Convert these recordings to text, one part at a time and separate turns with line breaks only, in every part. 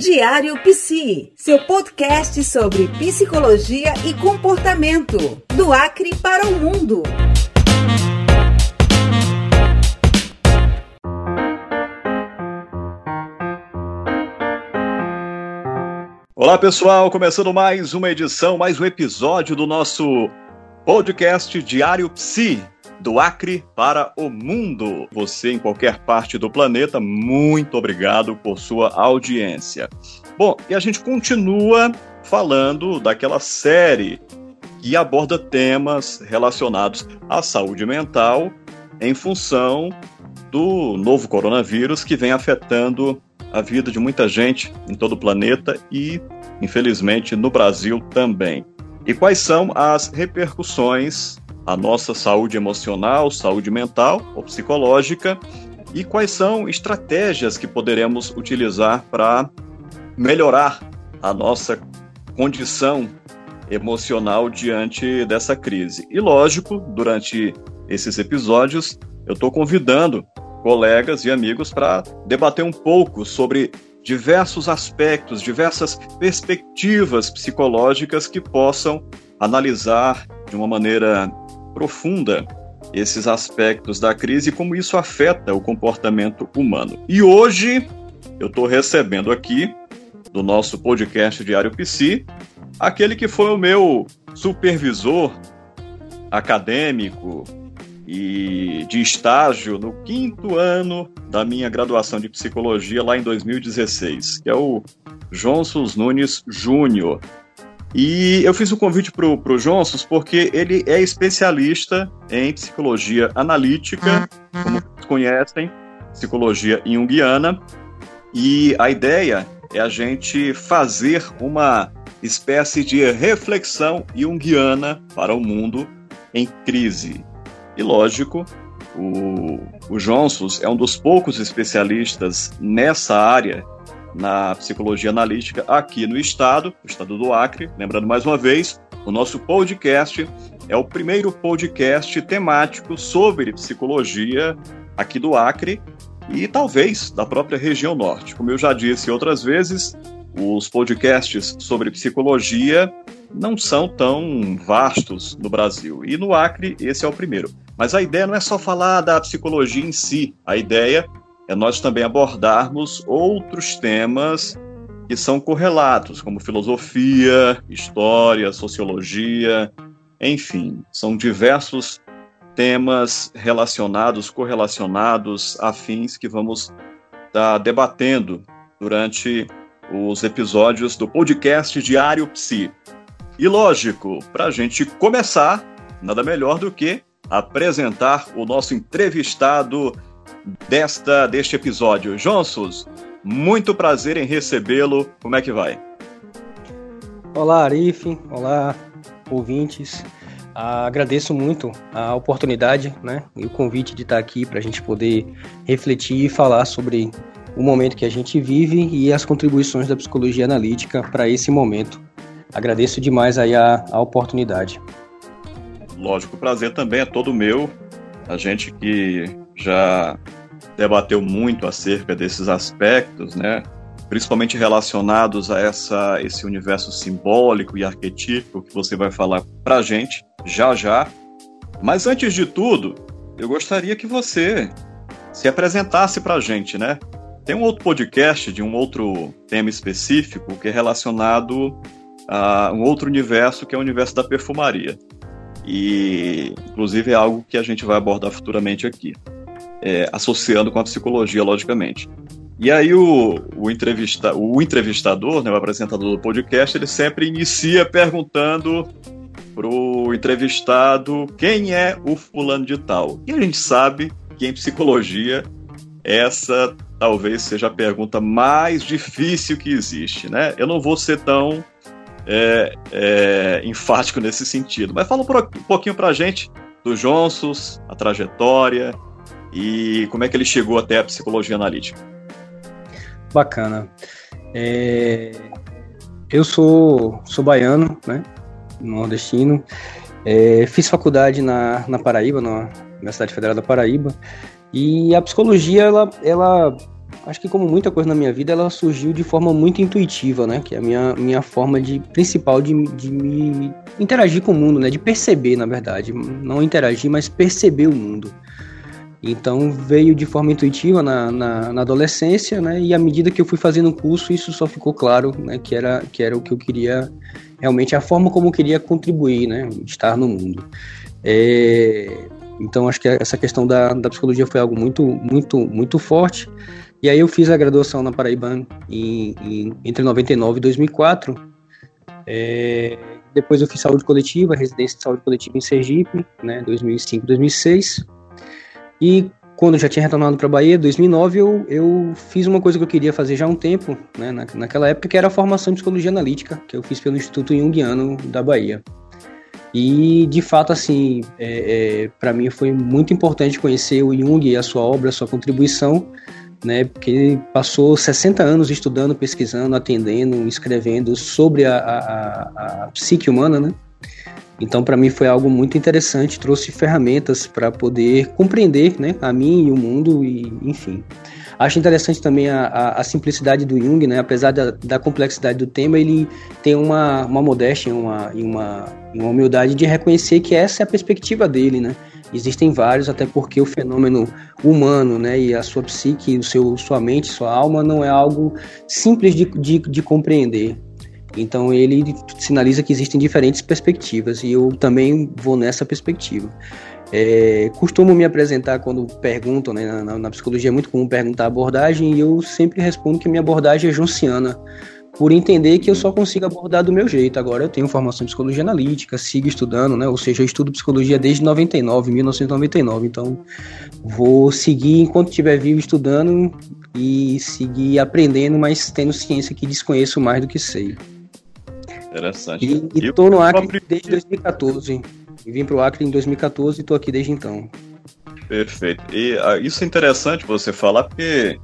Diário Psi, seu podcast sobre psicologia e comportamento, do Acre para o mundo.
Olá pessoal, começando mais uma edição, mais um episódio do nosso podcast Diário Psi do Acre para o mundo. Você em qualquer parte do planeta, muito obrigado por sua audiência. Bom, e a gente continua falando daquela série que aborda temas relacionados à saúde mental em função do novo coronavírus que vem afetando a vida de muita gente em todo o planeta e, infelizmente, no Brasil também. E quais são as repercussões a nossa saúde emocional, saúde mental ou psicológica e quais são estratégias que poderemos utilizar para melhorar a nossa condição emocional diante dessa crise. E lógico, durante esses episódios, eu estou convidando colegas e amigos para debater um pouco sobre diversos aspectos, diversas perspectivas psicológicas que possam analisar de uma maneira profunda esses aspectos da crise e como isso afeta o comportamento humano. E hoje eu estou recebendo aqui, do nosso podcast Diário Psi, aquele que foi o meu supervisor acadêmico e de estágio no quinto ano da minha graduação de psicologia lá em 2016, que é o João Sus Nunes Júnior. E eu fiz o um convite para o Johnsons porque ele é especialista em psicologia analítica, como conhecem, psicologia junguiana, e a ideia é a gente fazer uma espécie de reflexão junguiana para o mundo em crise. E lógico, o, o Johnsons é um dos poucos especialistas nessa área na psicologia analítica aqui no estado, o estado do Acre. Lembrando mais uma vez, o nosso podcast é o primeiro podcast temático sobre psicologia aqui do Acre e talvez da própria região norte. Como eu já disse outras vezes, os podcasts sobre psicologia não são tão vastos no Brasil. E no Acre, esse é o primeiro. Mas a ideia não é só falar da psicologia em si, a ideia é nós também abordarmos outros temas que são correlatos, como filosofia, história, sociologia, enfim, são diversos temas relacionados, correlacionados, afins que vamos estar debatendo durante os episódios do podcast Diário Psi. E lógico, para a gente começar, nada melhor do que apresentar o nosso entrevistado desta deste episódio. Jonsos, muito prazer em recebê-lo. Como é que vai?
Olá, Arif. Olá, ouvintes. Ah, agradeço muito a oportunidade né, e o convite de estar aqui para a gente poder refletir e falar sobre o momento que a gente vive e as contribuições da psicologia analítica para esse momento. Agradeço demais aí a, a oportunidade.
Lógico, o prazer também é todo meu. A gente que já debateu muito acerca desses aspectos, né? principalmente relacionados a essa, esse universo simbólico e arquetípico que você vai falar para a gente já já. Mas antes de tudo, eu gostaria que você se apresentasse para a gente, né? Tem um outro podcast de um outro tema específico que é relacionado a um outro universo que é o universo da perfumaria. E, inclusive, é algo que a gente vai abordar futuramente aqui é, associando com a psicologia, logicamente. E aí o, o, entrevista, o entrevistador, né, o apresentador do podcast, ele sempre inicia perguntando pro entrevistado quem é o fulano de tal. E a gente sabe que em psicologia essa talvez seja a pergunta mais difícil que existe, né? Eu não vou ser tão é, é, enfático nesse sentido, mas fala um pouquinho pra gente do Jonsos, a trajetória, e como é que ele chegou até a psicologia analítica.
Bacana. É... Eu sou, sou baiano, né? Nordestino. É, fiz faculdade na, na Paraíba, na Universidade Federal da Paraíba. E a psicologia, ela, ela acho que como muita coisa na minha vida, ela surgiu de forma muito intuitiva, né? Que é a minha, minha forma de principal de, de me interagir com o mundo, né? De perceber, na verdade. Não interagir, mas perceber o mundo. Então veio de forma intuitiva na, na, na, adolescência, né? E à medida que eu fui fazendo o curso, isso só ficou claro, né? Que era, que era o que eu queria, realmente a forma como eu queria contribuir, né? Estar no mundo. É, então acho que essa questão da, da psicologia foi algo muito, muito, muito forte. E aí eu fiz a graduação na Paraíba em, em, entre 99 e 2004. É, depois eu fiz saúde coletiva, residência de saúde coletiva em Sergipe, né? 2005, 2006. E quando eu já tinha retornado para a Bahia, 2009, eu, eu fiz uma coisa que eu queria fazer já há um tempo, né, na, naquela época, que era a formação em psicologia analítica, que eu fiz pelo Instituto Jungiano da Bahia. E, de fato, assim, é, é, para mim foi muito importante conhecer o Jung e a sua obra, a sua contribuição, né, porque ele passou 60 anos estudando, pesquisando, atendendo, escrevendo sobre a, a, a, a psique humana, né, então, para mim foi algo muito interessante, trouxe ferramentas para poder compreender né, a mim e o mundo, e enfim. Acho interessante também a, a, a simplicidade do Jung, né? apesar da, da, complexidade do tema, ele tem uma, uma modéstia uma, e uma, uma humildade de reconhecer que essa é a perspectiva dele. Né? Existem vários, até porque o fenômeno humano né, e a sua psique, o seu, sua mente, sua alma, não é algo simples de, de, de compreender. Então ele sinaliza que existem diferentes perspectivas e eu também vou nessa perspectiva. É, costumo me apresentar quando perguntam, né, na, na, psicologia é muito comum perguntar abordagem e eu sempre respondo que minha abordagem é junциana, por entender que eu só consigo abordar do meu jeito. Agora eu tenho formação em psicologia analítica, sigo estudando, né, ou seja, eu estudo psicologia desde 99, 1999, então vou seguir enquanto estiver vivo estudando e seguir aprendendo, mas tendo ciência que desconheço mais do que sei.
Interessante.
E, e tô no Acre desde 2014. E vim pro Acre em 2014 e tô aqui desde então.
Perfeito. E ah, isso é interessante você falar, porque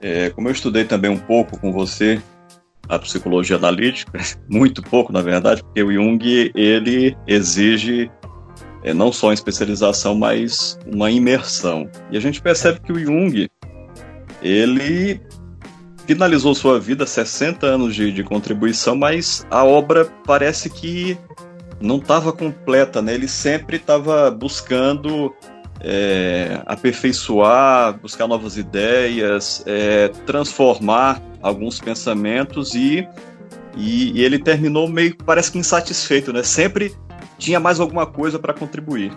é, como eu estudei também um pouco com você a psicologia analítica, muito pouco na verdade, porque o Jung ele exige é, não só uma especialização, mas uma imersão. E a gente percebe que o Jung ele finalizou sua vida, 60 anos de, de contribuição, mas a obra parece que não estava completa, né? Ele sempre estava buscando é, aperfeiçoar, buscar novas ideias, é, transformar alguns pensamentos e, e, e, ele terminou meio parece que insatisfeito, né? Sempre tinha mais alguma coisa para contribuir.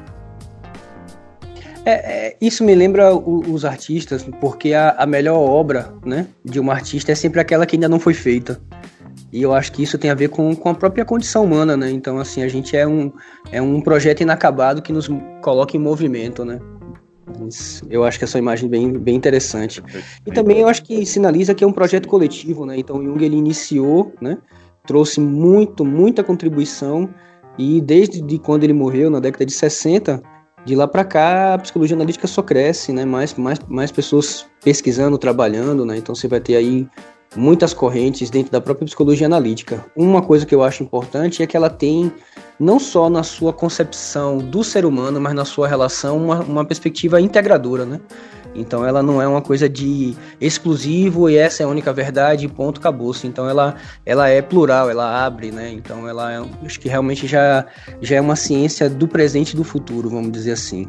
É, é, isso me lembra o, os artistas, porque a, a, melhor obra né, de um artista é sempre aquela que ainda não foi feita. E eu acho que isso tem a ver com, com a própria condição humana, né? Então, assim, a gente é um, é um projeto inacabado que nos coloca em movimento, né? Eu acho que essa é imagem bem, bem interessante. E também eu acho que sinaliza que é um projeto coletivo, né? Então, Jung, ele iniciou, né? Trouxe muito, muita contribuição e desde de quando ele morreu, na década de 60, de lá para cá a psicologia analítica só cresce, né? Mais, mais, mais pessoas pesquisando, trabalhando, né? Então você vai ter aí muitas correntes dentro da própria psicologia analítica. Uma coisa que eu acho importante é que ela tem não só na sua concepção do ser humano, mas na sua relação uma, uma perspectiva integradora, né? Então ela não é uma coisa de exclusivo e essa é a única verdade, ponto, acabou-se. Então ela, ela é plural, ela abre, né? Então ela é, acho que realmente já, já é uma ciência do presente e do futuro, vamos dizer assim.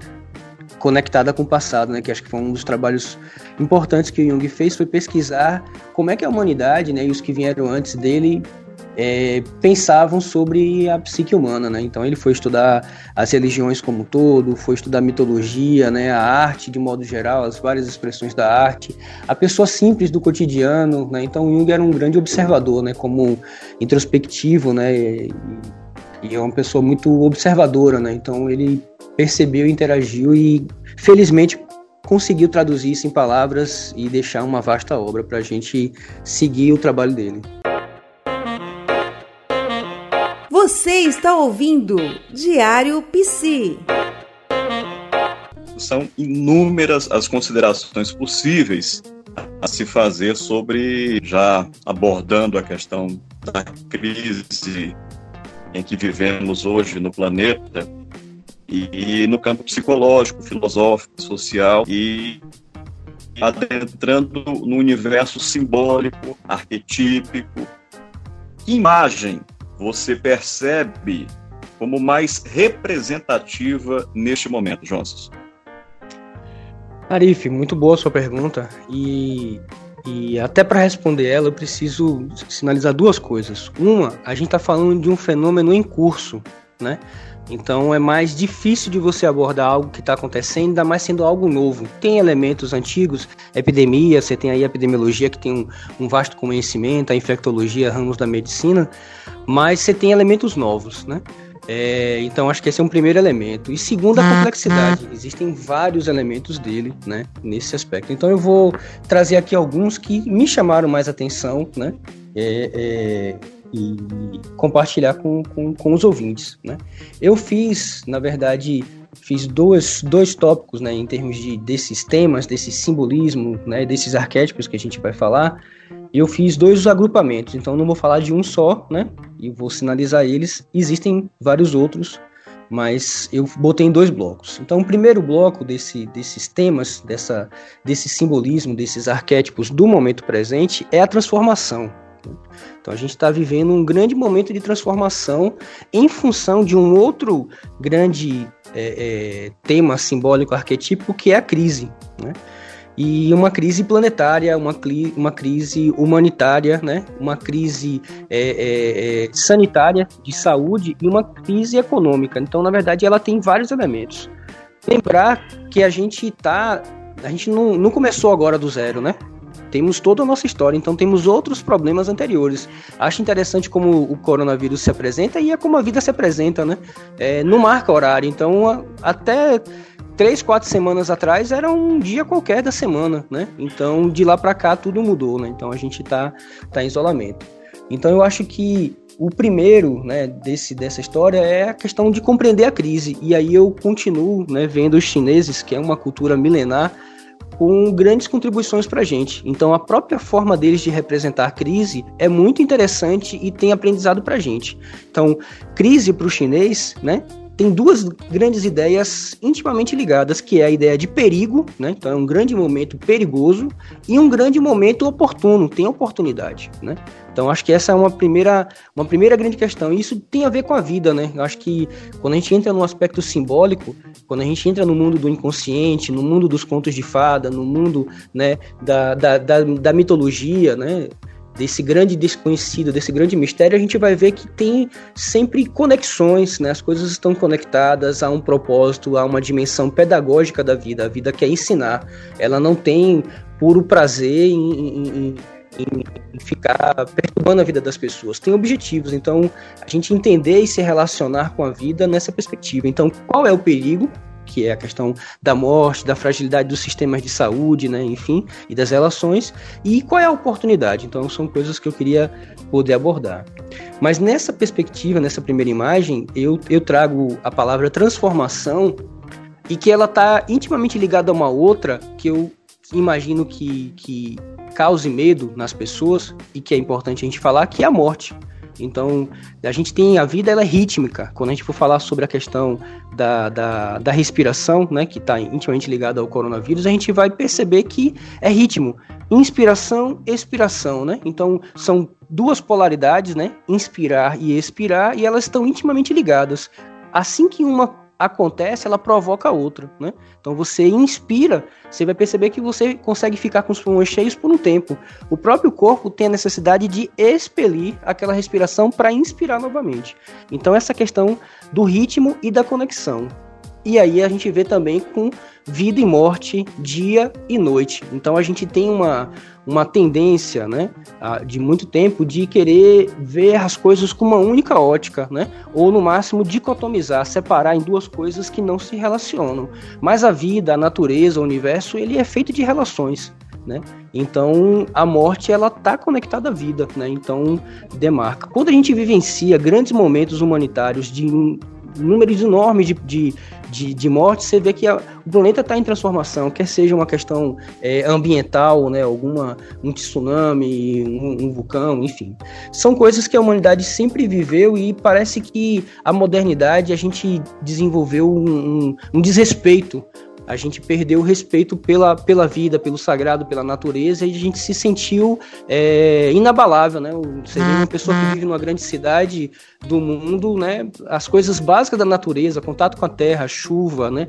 Conectada com o passado, né? Que acho que foi um dos trabalhos importantes que o Jung fez, foi pesquisar como é que a humanidade, né? E os que vieram antes dele é, pensavam sobre a psique humana, né? Então ele foi estudar as religiões como um todo, foi estudar mitologia, né? A arte de modo geral, as várias expressões da arte, a pessoa simples do cotidiano, né? Então Jung era um grande observador, né? Como introspectivo, né? E é uma pessoa muito observadora, né? Então ele percebeu, interagiu e felizmente conseguiu traduzir isso em palavras e deixar uma vasta obra para a gente seguir o trabalho dele.
Você está ouvindo Diário Psi.
São inúmeras as considerações possíveis a se fazer sobre, já abordando a questão da crise em que vivemos hoje no planeta, e no campo psicológico, filosófico, social, e adentrando no universo simbólico, arquetípico. Que imagem você percebe como mais representativa neste momento, Johnson?
Arif, muito boa a sua pergunta. E, e até para responder ela, eu preciso sinalizar duas coisas. Uma, a gente está falando de um fenômeno em curso, né? Então é mais difícil de você abordar algo que está acontecendo, ainda mais sendo algo novo. Tem elementos antigos, epidemia, você tem aí a epidemiologia que tem um, um vasto conhecimento, a infectologia, ramos da medicina, mas você tem elementos novos, né? É, então acho que esse é um primeiro elemento. E segundo, a complexidade. Existem vários elementos dele, né, nesse aspecto. Então eu vou trazer aqui alguns que me chamaram mais atenção, né, é, é, e compartilhar com, com, com, os ouvintes, né. Eu fiz, na verdade, fiz dois, dois tópicos, né, em termos de desses temas, desse simbolismo, né, desses arquétipos que a gente vai falar. Eu fiz dois agrupamentos, então não vou falar de um só, né? E vou sinalizar eles. Existem vários outros, mas eu botei em dois blocos. Então, o primeiro bloco desse, desses temas, dessa, desse simbolismo, desses arquétipos do momento presente é a transformação. Então, a gente está vivendo um grande momento de transformação em função de um outro grande é, é, tema simbólico arquetípico que é a crise. Né? e uma crise planetária, uma, uma crise humanitária, né? uma crise é, é, é, sanitária de saúde e uma crise econômica. Então, na verdade, ela tem vários elementos. Lembrar que a gente está. A gente não, não começou agora do zero, né? Temos toda a nossa história, então temos outros problemas anteriores. Acho interessante como o coronavírus se apresenta e é como a vida se apresenta, né? É, não marca horário, então até três, quatro semanas atrás era um dia qualquer da semana, né? Então, de lá para cá tudo mudou, né? Então a gente tá, tá em isolamento. Então eu acho que o primeiro, né, desse, dessa história é a questão de compreender a crise. E aí eu continuo, né, vendo os chineses, que é uma cultura milenar, com grandes contribuições para a gente. Então, a própria forma deles de representar a crise é muito interessante e tem aprendizado para a gente. Então, crise para o chinês, né, tem duas grandes ideias intimamente ligadas, que é a ideia de perigo, né? Então é um grande momento perigoso e um grande momento oportuno, tem oportunidade, né? Então acho que essa é uma primeira, uma primeira grande questão. E isso tem a ver com a vida, né? Eu acho que quando a gente entra no aspecto simbólico, quando a gente entra no mundo do inconsciente, no mundo dos contos de fada, no mundo né, da, da, da, da mitologia, né? Desse grande desconhecido, desse grande mistério, a gente vai ver que tem sempre conexões, né? As coisas estão conectadas a um propósito, a uma dimensão pedagógica da vida. A vida quer ensinar. Ela não tem puro prazer em, em, em, em ficar perturbando a vida das pessoas. Tem objetivos. Então, a gente entender e se relacionar com a vida nessa perspectiva. Então, qual é o perigo? Que é a questão da morte, da fragilidade dos sistemas de saúde, né, enfim, e das relações, e qual é a oportunidade. Então, são coisas que eu queria poder abordar. Mas nessa perspectiva, nessa primeira imagem, eu, eu trago a palavra transformação e que ela está intimamente ligada a uma outra que eu imagino que, que cause medo nas pessoas e que é importante a gente falar, que é a morte. Então, a gente tem a vida, ela é rítmica. Quando a gente for falar sobre a questão da, da, da respiração, né, que está intimamente ligada ao coronavírus, a gente vai perceber que é ritmo. Inspiração, expiração, né? Então, são duas polaridades, né? Inspirar e expirar, e elas estão intimamente ligadas. Assim que uma acontece, ela provoca outra, né? Então você inspira, você vai perceber que você consegue ficar com os pulmões cheios por um tempo. O próprio corpo tem a necessidade de expelir aquela respiração para inspirar novamente. Então essa questão do ritmo e da conexão. E aí a gente vê também com vida e morte, dia e noite. Então a gente tem uma, uma tendência, né, de muito tempo de querer ver as coisas com uma única ótica, né, ou no máximo dicotomizar, separar em duas coisas que não se relacionam. Mas a vida, a natureza, o universo, ele é feito de relações. Né? Então a morte ela tá conectada à vida, né? Então demarca. Quando a gente vivencia grandes momentos humanitários de números enormes de, de, de, de mortes, você vê que a, o planeta está em transformação, quer seja uma questão é, ambiental, né, alguma, um tsunami, um, um, vulcão, enfim. São coisas que a humanidade sempre viveu e parece que a modernidade a gente desenvolveu um, um, um desrespeito a gente perdeu o respeito pela, pela vida, pelo sagrado, pela natureza, e a gente se sentiu é, inabalável, né? Você vê uma pessoa que vive numa grande cidade do mundo, né? As coisas básicas da natureza, contato com a terra, chuva, né?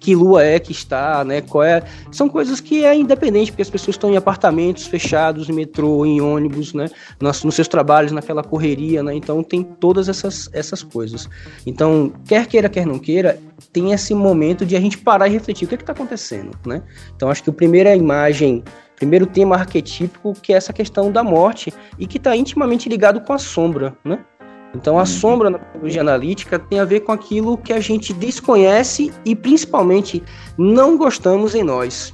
Que lua é que está, né? Qual é... São coisas que é independente, porque as pessoas estão em apartamentos fechados, em metrô, em ônibus, né? Nos, nos seus trabalhos, naquela correria, né? Então tem todas essas, essas coisas. Então, quer queira, quer não queira, tem esse momento de a gente parar e refletir o que é está acontecendo, né? Então acho que a primeira imagem primeiro tema arquetípico que é essa questão da morte e que está intimamente ligado com a sombra, né? Então a sombra na psicologia analítica tem a ver com aquilo que a gente desconhece e principalmente não gostamos em nós.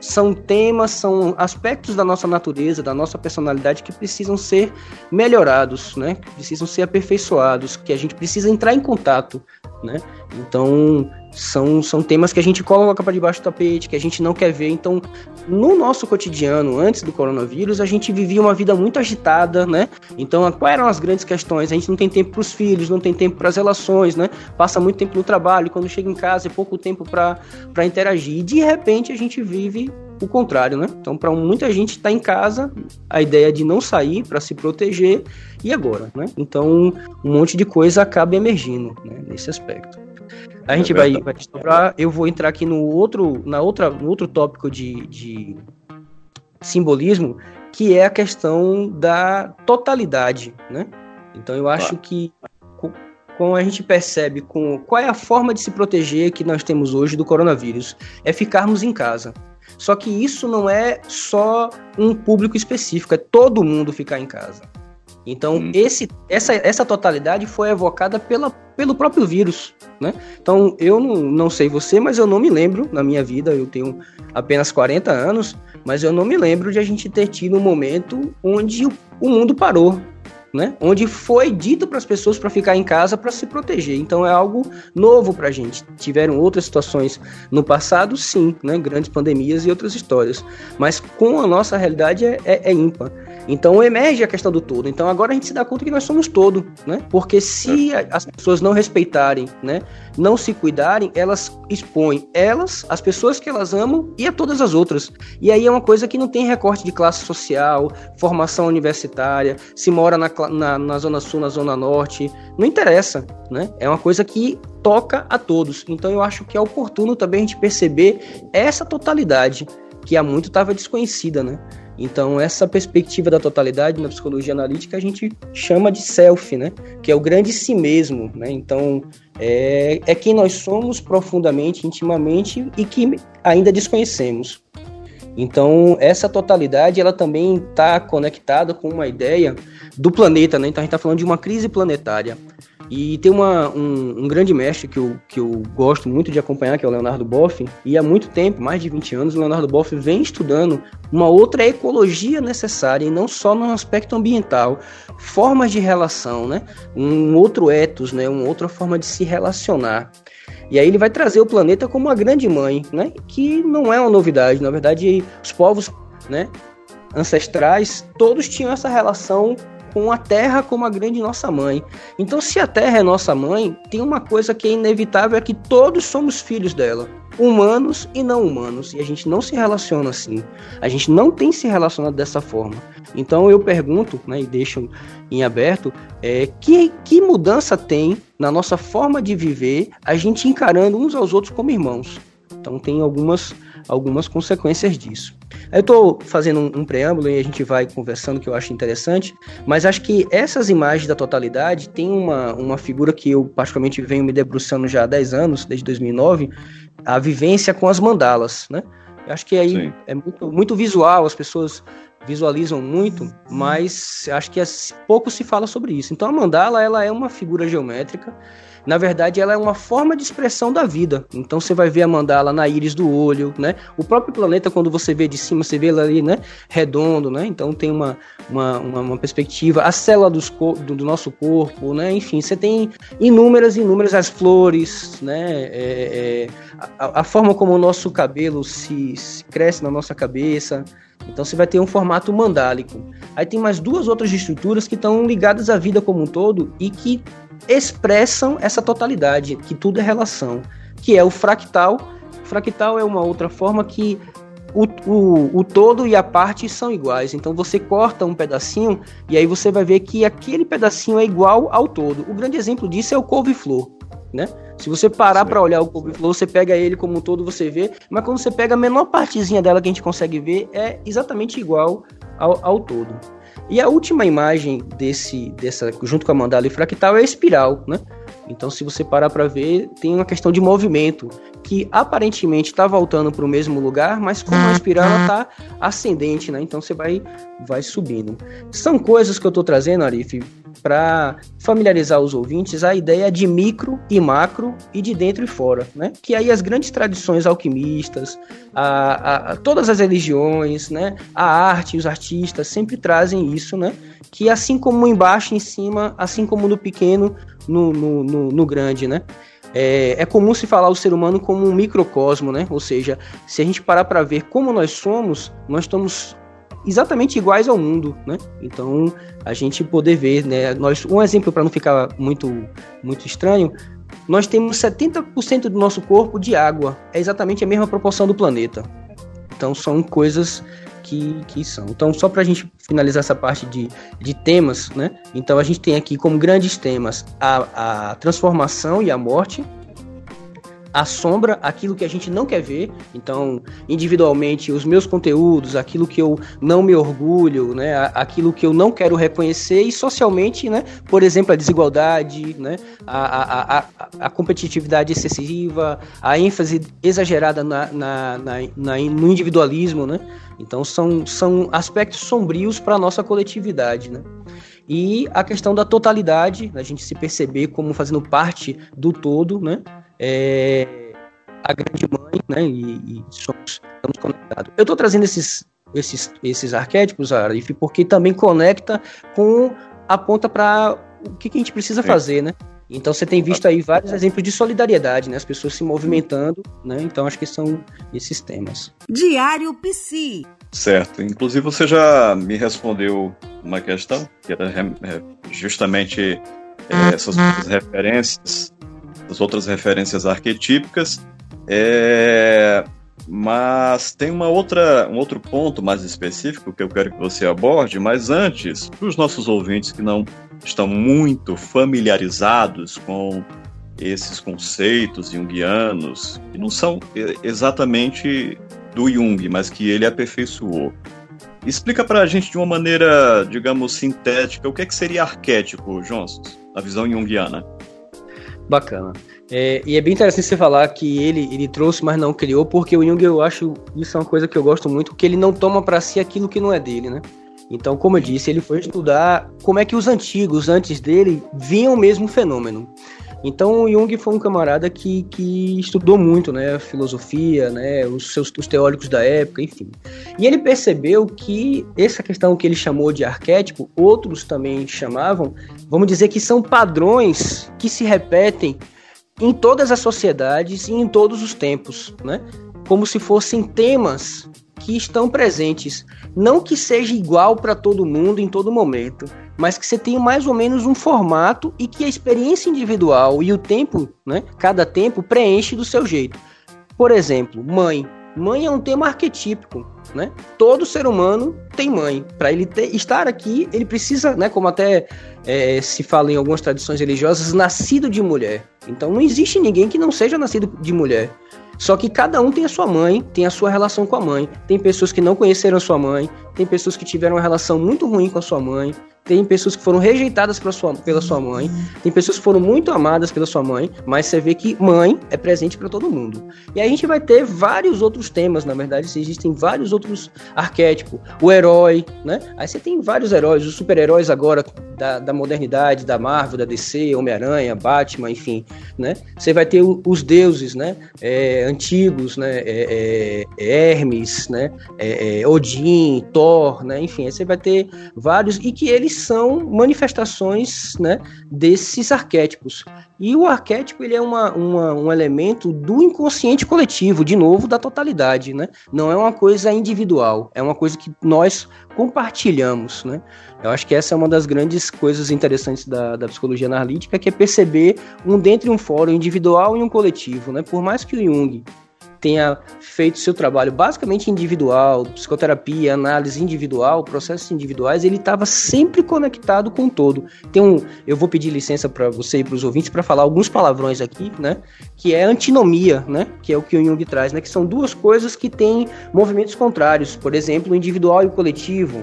São temas, são aspectos da nossa natureza, da nossa personalidade que precisam ser melhorados, né? Que precisam ser aperfeiçoados, que a gente precisa entrar em contato, né? Então, são, são temas que a gente coloca para debaixo do tapete, que a gente não quer ver. Então, no nosso cotidiano, antes do coronavírus, a gente vivia uma vida muito agitada, né? Então, quais eram as grandes questões? A gente não tem tempo para os filhos, não tem tempo para as relações, né? Passa muito tempo no trabalho, quando chega em casa é pouco tempo para interagir. E de repente a gente vive o contrário, né? Então, para muita gente está em casa, a ideia de não sair para se proteger e agora, né? Então, um monte de coisa acaba emergindo né, nesse aspecto. A gente é vai, vai desdobrar. Eu vou entrar aqui no outro, na outra, no outro tópico de, de simbolismo, que é a questão da totalidade, né? Então eu acho que como a gente percebe com qual é a forma de se proteger que nós temos hoje do coronavírus, é ficarmos em casa. Só que isso não é só um público específico, é todo mundo ficar em casa. Então, hum. esse, essa, essa totalidade foi evocada pela, pelo próprio vírus, né? Então, eu não, não sei você, mas eu não me lembro na minha vida, eu tenho apenas 40 anos, mas eu não me lembro de a gente ter tido um momento onde o, o mundo parou, né? Onde foi dito para as pessoas para ficar em casa para se proteger. Então é algo novo para a gente. Tiveram outras situações no passado, sim, né? Grandes pandemias e outras histórias. Mas com a nossa realidade é, é, é ímpar. Então emerge a questão do todo. Então agora a gente se dá conta que nós somos todo, né? Porque se é. as pessoas não respeitarem, né, não se cuidarem, elas expõem elas, as pessoas que elas amam e a todas as outras. E aí é uma coisa que não tem recorte de classe social, formação universitária, se mora na, na, na zona sul, na zona norte, não interessa, né? É uma coisa que toca a todos. Então eu acho que é oportuno também a gente perceber essa totalidade que há muito estava desconhecida, né? Então, essa perspectiva da totalidade na psicologia analítica a gente chama de self, né? Que é o grande si mesmo, né? Então, é, é quem nós somos profundamente, intimamente e que ainda desconhecemos. Então, essa totalidade, ela também está conectada com uma ideia do planeta, né? Então, a gente está falando de uma crise planetária. E tem uma, um, um, grande mestre que eu, que eu gosto muito de acompanhar, que é o Leonardo Boff, e há muito tempo, mais de 20 anos, o Leonardo Boff vem estudando uma outra ecologia necessária, e não só no aspecto ambiental, formas de relação, né? um outro ethos, né? uma outra forma de se relacionar. E aí ele vai trazer o planeta como uma grande mãe, né? que não é uma novidade, na verdade os povos né, ancestrais, todos tinham essa relação com a Terra como a grande nossa mãe. Então, se a Terra é nossa mãe, tem uma coisa que é inevitável é que todos somos filhos dela, humanos e não humanos, e a gente não se relaciona assim. A gente não tem se relacionado dessa forma. Então, eu pergunto, né, e deixo em aberto, é, que, que mudança tem na nossa forma de viver a gente encarando uns aos outros como irmãos? Então, tem algumas, algumas consequências disso. Eu estou fazendo um, um, preâmbulo e a gente vai conversando que eu acho interessante, mas acho que essas imagens da totalidade tem uma, uma figura que eu particularmente venho me debruçando já há 10 anos, desde 2009, a vivência com as mandalas, né? Eu acho que aí Sim. é muito, muito visual, as pessoas visualizam muito, mas acho que é, pouco se fala sobre isso. Então a mandala ela é uma figura geométrica na verdade ela é uma forma de expressão da vida. Então você vai ver a mandala na íris do olho, né? O próprio planeta, quando você vê de cima, você vê ele ali, né? Redondo, né? Então tem uma, uma, uma, uma perspectiva. A célula dos do, do, nosso corpo, né? Enfim, você tem inúmeras, inúmeras as flores, né? É, é, a, a, forma como o nosso cabelo se, se cresce na nossa cabeça. Então você vai ter um formato mandálico. Aí tem mais duas outras estruturas que estão ligadas à vida como um todo e que expressam essa totalidade, que tudo é relação, que é o fractal Fractal é uma outra forma que o, o, o todo e a parte são iguais. Então você corta um pedacinho e aí você vai ver que aquele pedacinho é igual ao todo. O grande exemplo disso é o couve-flor, né? Se você parar para olhar o couve-flor, você pega ele como um todo, você vê, mas quando você pega a menor partezinha dela que a gente consegue ver, é exatamente igual ao, ao todo. E a última imagem desse, dessa, junto com a mandala e fractal é a espiral, né? Então, se você parar para ver, tem uma questão de movimento que aparentemente está voltando para o mesmo lugar, mas como a espiral está ascendente, né? Então você vai, vai subindo. São coisas que eu estou trazendo, Arif, para familiarizar os ouvintes a ideia de micro e macro e de dentro e fora, né? Que aí as grandes tradições alquimistas, a, a, todas as religiões, né? A arte, os artistas sempre trazem isso, né? Que assim como embaixo, em cima, assim como no pequeno, no, no, no, no grande, né? É, é, comum se falar o ser humano como um microcosmo, né? Ou seja, se a gente parar para ver como nós somos, nós estamos exatamente iguais ao mundo, né? Então, a gente poder ver, né? Nós, um exemplo para não ficar muito, muito estranho, nós temos 70% do nosso corpo de água, é exatamente a mesma proporção do planeta. Então, são coisas que, que são. Então, só para a gente finalizar essa parte de, de temas, né? Então, a gente tem aqui como grandes temas a, a transformação e a morte, a sombra, aquilo que a gente não quer ver. Então, individualmente, os meus conteúdos, aquilo que eu não me orgulho, né, aquilo que eu não quero reconhecer e socialmente, né, por exemplo, a desigualdade, né, a, a, a, a competitividade excessiva, a ênfase exagerada na, na, na, na no individualismo, né. Então, são, são aspectos sombrios para a nossa coletividade, né. E a questão da totalidade, a gente se perceber como fazendo parte do todo, né? É, a grande mãe, né? E, e somos, estamos conectados. Eu estou trazendo esses, esses, esses arquétipos, Arif, porque também conecta com a ponta para o que, que, a gente precisa fazer, né? Então você tem visto aí vários exemplos de solidariedade, né? As pessoas se movimentando, né? Então acho que são esses temas.
Diário Psi.
Certo. Inclusive você já me respondeu uma questão que era justamente é, essas referências as outras referências arquetípicas. É, mas tem uma outra, um outro ponto mais específico que eu quero que você aborde, mas antes, para os nossos ouvintes que não estão muito familiarizados com esses conceitos junguianos, que não são exatamente do Jung, mas que ele aperfeiçoou. Explica para a gente de uma maneira, digamos, sintética, o que, é que seria arquétipo, Johnson, na visão junguiana.
Bacana. É, e é bem interessante você falar que ele, ele trouxe, mas não criou, porque o Jung, eu acho, isso é uma coisa que eu gosto muito, que ele não toma para si aquilo que não é dele, né? Então, como eu disse, ele foi estudar como é que os antigos, antes dele, viam o mesmo fenômeno. Então, o Jung foi um camarada que, que estudou muito, né, a filosofia, né, os seus os teóricos da época, enfim. E ele percebeu que essa questão que ele chamou de arquétipo, outros também chamavam, vamos dizer que são padrões que se repetem em todas as sociedades e em todos os tempos, né? Como se fossem temas que estão presentes, não que seja igual para todo mundo em todo momento, mas que você tenha mais ou menos um formato e que a experiência individual e o tempo, né, cada tempo preenche do seu jeito. Por exemplo, mãe. Mãe é um tema arquetípico, né? Todo ser humano tem mãe. Para ele ter, estar aqui, ele precisa, né, como até é, se fala em algumas tradições religiosas, nascido de mulher. Então não existe ninguém que não seja nascido de mulher. Só que cada um tem a sua mãe, tem a sua relação com a mãe. Tem pessoas que não conheceram a sua mãe, tem pessoas que tiveram uma relação muito ruim com a sua mãe, tem pessoas que foram rejeitadas pela sua, pela sua mãe, tem pessoas que foram muito amadas pela sua mãe, mas você vê que mãe é presente para todo mundo. E a gente vai ter vários outros temas, na verdade, existem vários outros arquétipos. O herói, né? Aí você tem vários heróis, os super-heróis agora da, da modernidade, da Marvel, da DC, Homem-Aranha, Batman, enfim, né? Você vai ter os deuses, né? É, antigos, né? É, é, Hermes, né? É, é, Odin, Thor, né? Enfim, aí você vai ter vários e que eles são manifestações né, desses arquétipos. E o arquétipo ele é uma, uma, um elemento do inconsciente coletivo, de novo, da totalidade. Né? Não é uma coisa individual, é uma coisa que nós compartilhamos. Né? Eu acho que essa é uma das grandes coisas interessantes da, da psicologia analítica, que é perceber um dentro e um fora, um individual e um coletivo. Né? Por mais que o Jung tenha feito seu trabalho basicamente individual, psicoterapia, análise individual, processos individuais, ele estava sempre conectado com o todo. Tem um, eu vou pedir licença para você e para os ouvintes para falar alguns palavrões aqui, né? Que é antinomia, né? Que é o que o Jung traz, né? Que são duas coisas que têm movimentos contrários. Por exemplo, o individual e o coletivo,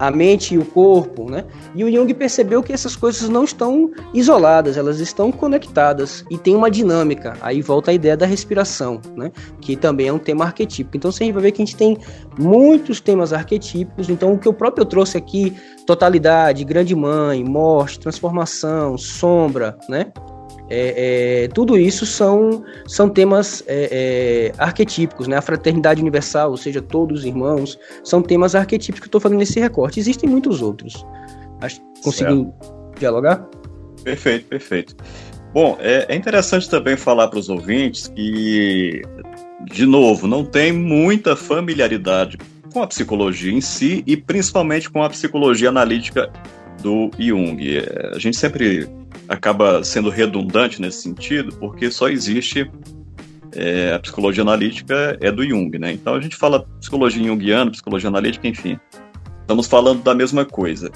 a mente e o corpo, né? E o Jung percebeu que essas coisas não estão isoladas, elas estão conectadas e tem uma dinâmica. Aí volta a ideia da respiração, né? Que também é um tema arquetípico. Então você vai ver que a gente tem muitos temas arquetípicos. Então o que eu próprio trouxe aqui, totalidade, grande mãe, morte, transformação, sombra, né? É, é, tudo isso são, são temas é, é, arquetípicos, né? A fraternidade universal, ou seja, todos os irmãos, são temas arquetípicos que eu estou fazendo nesse recorte. Existem muitos outros. Acho conseguiu dialogar?
Perfeito, perfeito. Bom, é, é interessante também falar para os ouvintes que, de novo, não tem muita familiaridade com a psicologia em si e principalmente com a psicologia analítica do Jung. É, a gente sempre acaba sendo redundante nesse sentido, porque só existe é, a psicologia analítica é do Jung, né? Então a gente fala psicologia junguiana, psicologia analítica, enfim. Estamos falando da mesma coisa.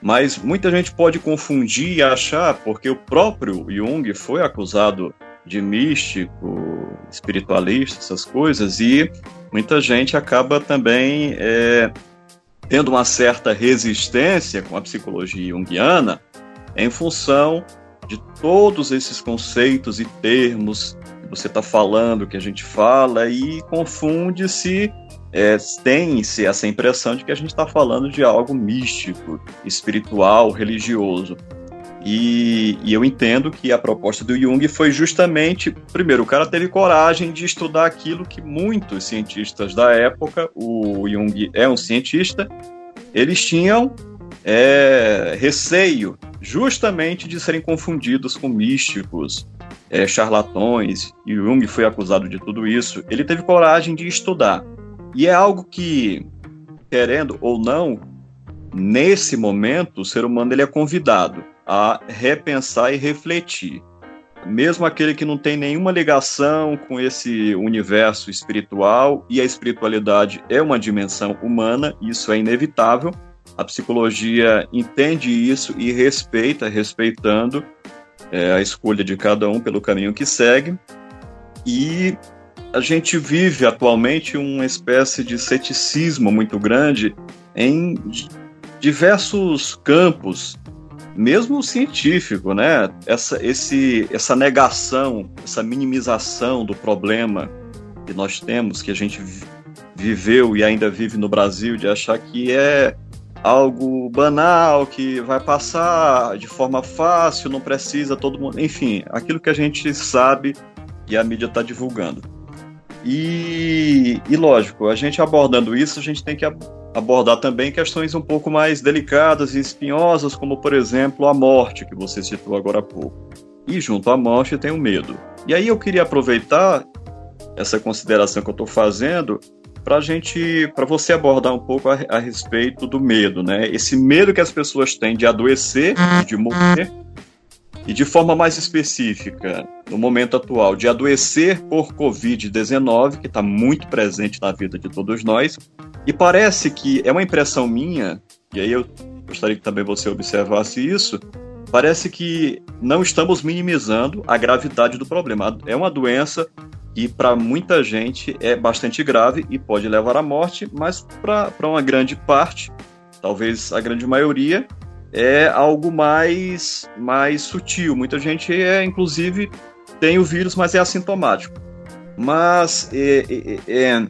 Mas muita gente pode confundir e achar, porque o próprio Jung foi acusado de místico, espiritualista, essas coisas, e muita gente acaba também é, tendo uma certa resistência com a psicologia junguiana, em função de todos esses conceitos e termos que você está falando, que a gente fala, e confunde-se, é, tem-se essa impressão de que a gente está falando de algo místico, espiritual, religioso. E, e, eu entendo que a proposta do Jung foi justamente, primeiro, o cara teve coragem de estudar aquilo que muitos cientistas da época, o Jung é um cientista, eles tinham é, receio justamente de serem confundidos com místicos, é, charlatões, e Jung foi acusado de tudo isso. Ele teve coragem de estudar. E é algo que, querendo ou não, nesse momento, o ser humano ele é convidado a repensar e refletir. Mesmo aquele que não tem nenhuma ligação com esse universo espiritual, e a espiritualidade é uma dimensão humana, isso é inevitável, a psicologia entende isso e respeita, respeitando é, a escolha de cada um pelo caminho que segue. E a gente vive atualmente uma espécie de ceticismo muito grande em diversos campos, mesmo científico, né? Essa, esse, essa negação, essa minimização do problema que nós temos, que a gente viveu e ainda vive no Brasil, de achar que é algo banal que vai passar de forma fácil, não precisa todo mundo. Enfim, aquilo que a gente sabe e a mídia está divulgando. E, e lógico, a gente abordando isso, a gente tem que abordar também questões um pouco mais delicadas e espinhosas, como por exemplo a morte, que você citou agora há pouco. E junto à morte tem o medo. E aí eu queria aproveitar essa consideração que eu estou fazendo para gente, para você abordar um pouco a, a, respeito do medo, né? Esse medo que as pessoas têm de adoecer, de morrer, e de forma mais específica, no momento atual, de adoecer por Covid-19, que está muito presente na vida de todos nós, e parece que é uma impressão minha, e aí eu gostaria que também você observasse isso, parece que não estamos minimizando a gravidade do problema. É uma doença e para muita gente é bastante grave e pode levar à morte, mas para uma grande parte, talvez a grande maioria, é algo mais, mais sutil. Muita gente, é, inclusive, tem o vírus, mas é assintomático. Mas é, é, é,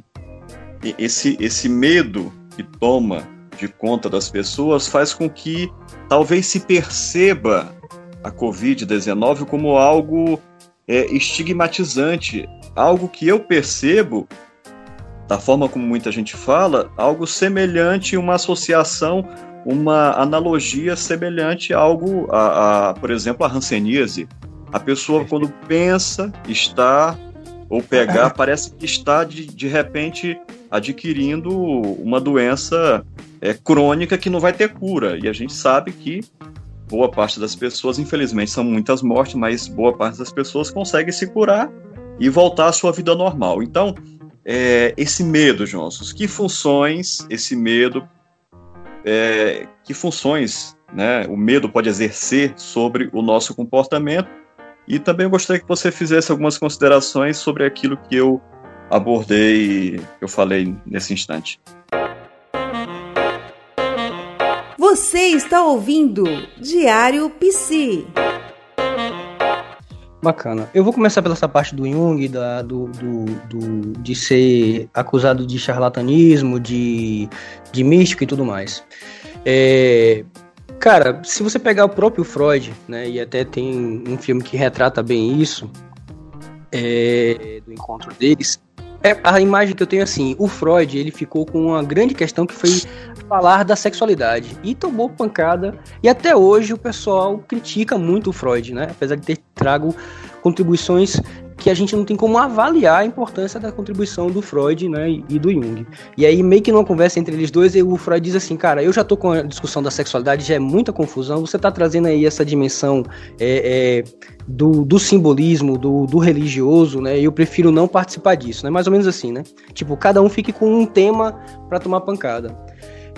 esse, esse medo que toma de conta das pessoas faz com que talvez se perceba a Covid-19 como algo é, estigmatizante algo que eu percebo, da forma como muita gente fala, algo semelhante, uma associação, uma analogia semelhante a algo, a, a por exemplo, a hanseníase. A pessoa, quando pensa, está ou pegar, parece que está de, de repente adquirindo uma doença é, crônica que não vai ter cura. E a gente sabe que boa parte das pessoas, infelizmente, são muitas mortes, mas boa parte das pessoas consegue se curar e voltar à sua vida normal. Então, é, esse medo, Johnson, que funções esse medo, é, que funções né, o medo pode exercer sobre o nosso comportamento? E também gostaria que você fizesse algumas considerações sobre aquilo que eu abordei, que eu falei nesse instante.
Você está ouvindo Diário Psi.
Bacana. Eu vou começar pela essa parte do Jung, da, do, do, do, de ser acusado de charlatanismo, de, de místico e tudo mais. É, cara, se você pegar o próprio Freud, né, e até tem um filme que retrata bem isso, é, do encontro deles, é, a imagem que eu tenho assim, o Freud, ele ficou com uma grande questão que foi falar da sexualidade e tomou pancada e até hoje o pessoal critica muito o Freud, né? Apesar de ter trago contribuições que a gente não tem como avaliar a importância da contribuição do Freud né, e do Jung. E aí, meio que numa conversa entre eles dois, o Freud diz assim, cara, eu já tô com a discussão da sexualidade, já é muita confusão, você tá trazendo aí essa dimensão é, é, do, do, simbolismo, do, do, religioso, né, eu prefiro não participar disso, né, mais ou menos assim, né, tipo, cada um fique com um tema para tomar pancada.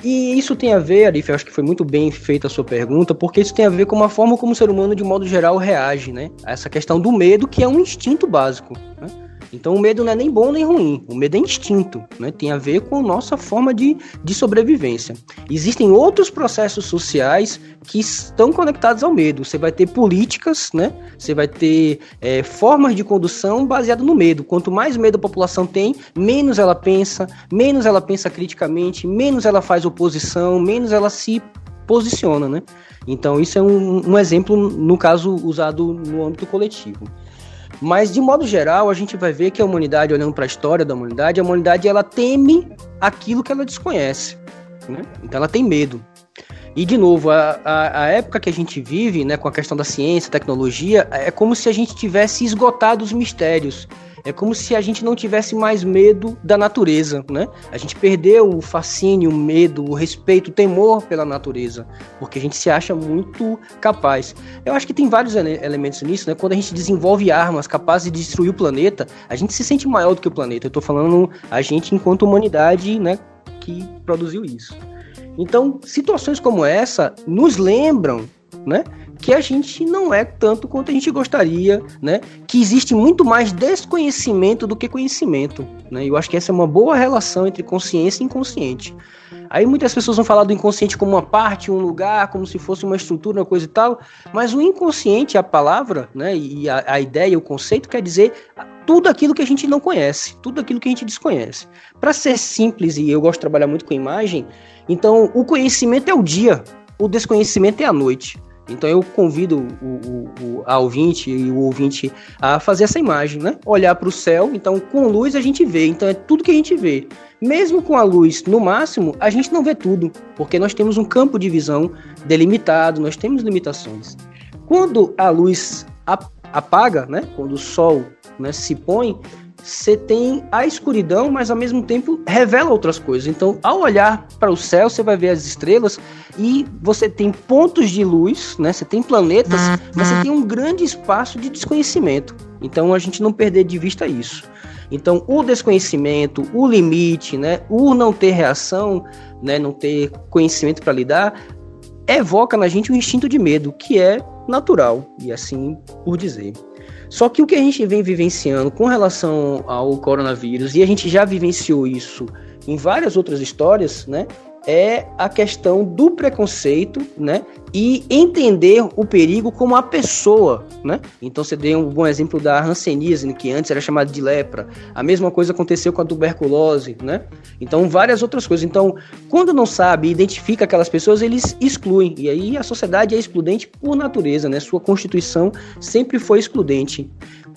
E isso tem a ver, Arif, acho que foi muito bem feita a sua pergunta, porque isso tem a ver com a forma como o ser humano, de modo geral, reage, né? A essa questão do medo, que é um instinto básico. Né? Então o medo não é nem bom nem ruim, o medo é instinto, né? tem a ver com a nossa forma de, de sobrevivência. Existem outros processos sociais que estão conectados ao medo. Você vai ter políticas, né? você vai ter é, formas de condução baseado no medo. Quanto mais medo a população tem, menos ela pensa, menos ela pensa criticamente, menos ela faz oposição, menos ela se posiciona. Né? Então isso é um, um exemplo, no caso, usado no âmbito coletivo. Mas de modo geral, a gente vai ver que a humanidade, olhando para a história da humanidade, a humanidade ela teme aquilo que ela desconhece. Né? Então ela tem medo. E de novo, a, a, a, época que a gente vive, né, com a questão da ciência, tecnologia, é como se a gente tivesse esgotado os mistérios. É como se a gente não tivesse mais medo da natureza, né? A gente perdeu o fascínio, o medo, o respeito, o temor pela natureza, porque a gente se acha muito capaz. Eu acho que tem vários ele elementos nisso, né? Quando a gente desenvolve armas capazes de destruir o planeta, a gente se sente maior do que o planeta. Eu tô falando a gente enquanto humanidade, né, que produziu isso. Então, situações como essa nos lembram, né, que a gente não é tanto quanto a gente gostaria, né? Que existe muito mais desconhecimento do que conhecimento, né? Eu acho que essa é uma boa relação entre consciência e inconsciente. Aí muitas pessoas vão falar do inconsciente como uma parte, um lugar, como se fosse uma estrutura, uma coisa e tal, mas o inconsciente, a palavra, né, e a, a ideia, o conceito quer dizer tudo aquilo que a gente não conhece, tudo aquilo que a gente desconhece. Para ser simples, e eu gosto de trabalhar muito com imagem, então o conhecimento é o dia, o desconhecimento é a noite. Então eu convido o, o, o, a ouvinte e o ouvinte a fazer essa imagem, né? Olhar para o céu, então com luz a gente vê, então é tudo que a gente vê. Mesmo com a luz no máximo, a gente não vê tudo, porque nós temos um campo de visão delimitado, nós temos limitações. Quando a luz apaga, né? Quando o sol né, se põe, você tem a escuridão, mas ao mesmo tempo revela outras coisas. Então, ao olhar para o céu, você vai ver as estrelas e você tem pontos de luz, né? Você tem planetas, mas você tem um grande espaço de desconhecimento. Então, a gente não perder de vista isso. Então, o desconhecimento, o limite, né, o não ter reação, né, não ter conhecimento para lidar, evoca na gente um instinto de medo, que é natural, e assim por dizer. Só que o que a gente vem vivenciando com relação ao coronavírus, e a gente já vivenciou isso em várias outras histórias, né? É a questão do preconceito, né? E entender o perigo como a pessoa, né? Então você deu um bom exemplo da hanseníase, que antes era chamada de lepra. A mesma coisa aconteceu com a tuberculose, né? Então várias outras coisas. Então, quando não sabe, identifica aquelas pessoas, eles excluem. E aí a sociedade é excludente por natureza, né? Sua constituição sempre foi excludente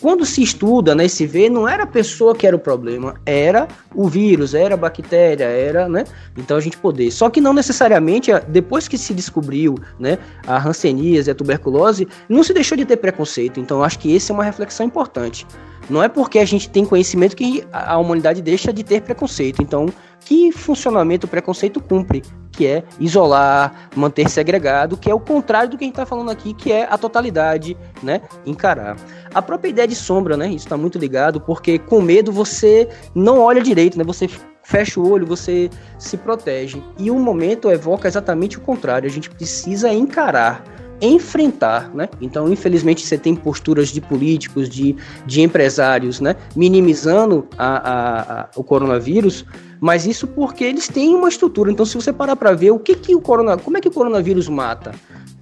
quando se estuda, né, se vê, não era a pessoa que era o problema, era o vírus, era a bactéria, era, né? Então a gente poder. Só que não necessariamente, depois que se descobriu, né, a hanseníase, a tuberculose, não se deixou de ter preconceito. Então acho que essa é uma reflexão importante. Não é porque a gente tem conhecimento que a humanidade deixa de ter preconceito. Então, que funcionamento o preconceito cumpre? Que é isolar, manter segregado, que é o contrário do que a gente está falando aqui, que é a totalidade, né? Encarar. a própria ideia de sombra, né? Isso está muito ligado, porque com medo você não olha direito, né? Você fecha o olho, você se protege. E o momento evoca exatamente o contrário. A gente precisa encarar enfrentar, né? Então, infelizmente, você tem posturas de políticos, de, de empresários, né? Minimizando a, a, a, o coronavírus, mas isso porque eles têm uma estrutura. Então, se você parar para ver o que, que o corona, como é que o coronavírus mata?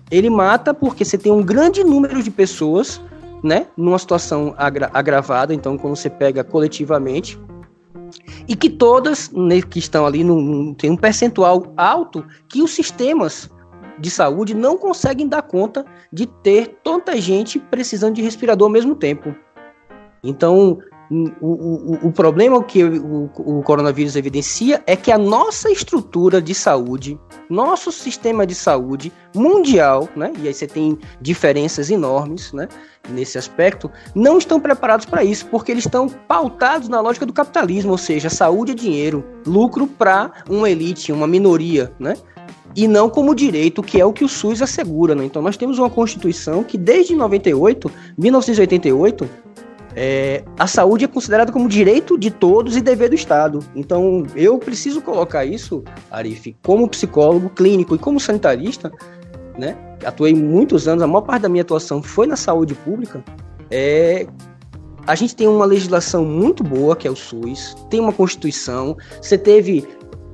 Ele mata porque você tem um grande número de pessoas, né? Numa situação agra agravada. Então, quando você pega coletivamente, e que todas né, que estão ali num, tem um percentual alto que os sistemas de saúde não conseguem dar conta de ter tanta gente precisando de respirador ao mesmo tempo. Então, o, o, o problema que o, o, coronavírus evidencia é que a nossa estrutura de saúde, nosso sistema de saúde mundial, né, e aí você tem diferenças enormes né, nesse aspecto, não estão preparados para isso, porque eles estão pautados na lógica do capitalismo, ou seja, saúde é dinheiro, lucro para uma elite, uma minoria, né? E não como direito, que é o que o SUS assegura. Né? Então nós temos uma Constituição que desde 98, 1988, é, a saúde é considerada como direito de todos e dever do Estado. Então eu preciso colocar isso, Arif, como psicólogo clínico e como sanitarista, né? Atuei muitos anos, a maior parte da minha atuação foi na saúde pública. É, a gente tem uma legislação muito boa, que é o SUS, tem uma Constituição, você teve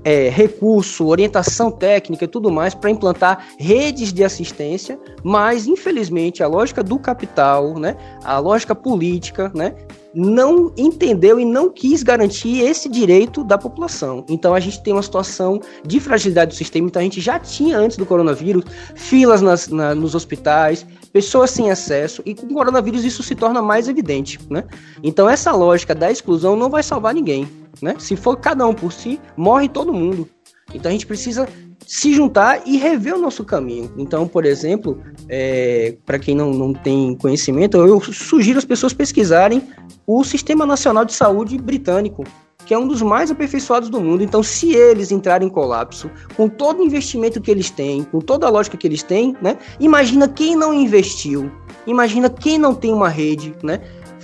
é, recurso, orientação técnica e tudo mais para implantar redes de assistência, mas infelizmente a lógica do capital, né, a lógica política, né, não entendeu e não quis garantir esse direito da população. Então a gente tem uma situação de fragilidade do sistema. Então a gente já tinha antes do coronavírus filas nas, na, nos hospitais, pessoas sem acesso, e com o coronavírus isso se torna mais evidente. Né? Então essa lógica da exclusão não vai salvar ninguém né? Se for cada um por si, morre todo mundo. Então a gente precisa se juntar e rever o nosso caminho. Então, por exemplo, é, para quem não, não tem conhecimento, eu sugiro as pessoas pesquisarem o Sistema Nacional de Saúde britânico, que é um dos mais aperfeiçoados do mundo. Então, se eles entrarem em colapso, com todo o investimento que eles têm, com toda a lógica que eles têm, né? Imagina quem não investiu, imagina quem não tem uma rede, né?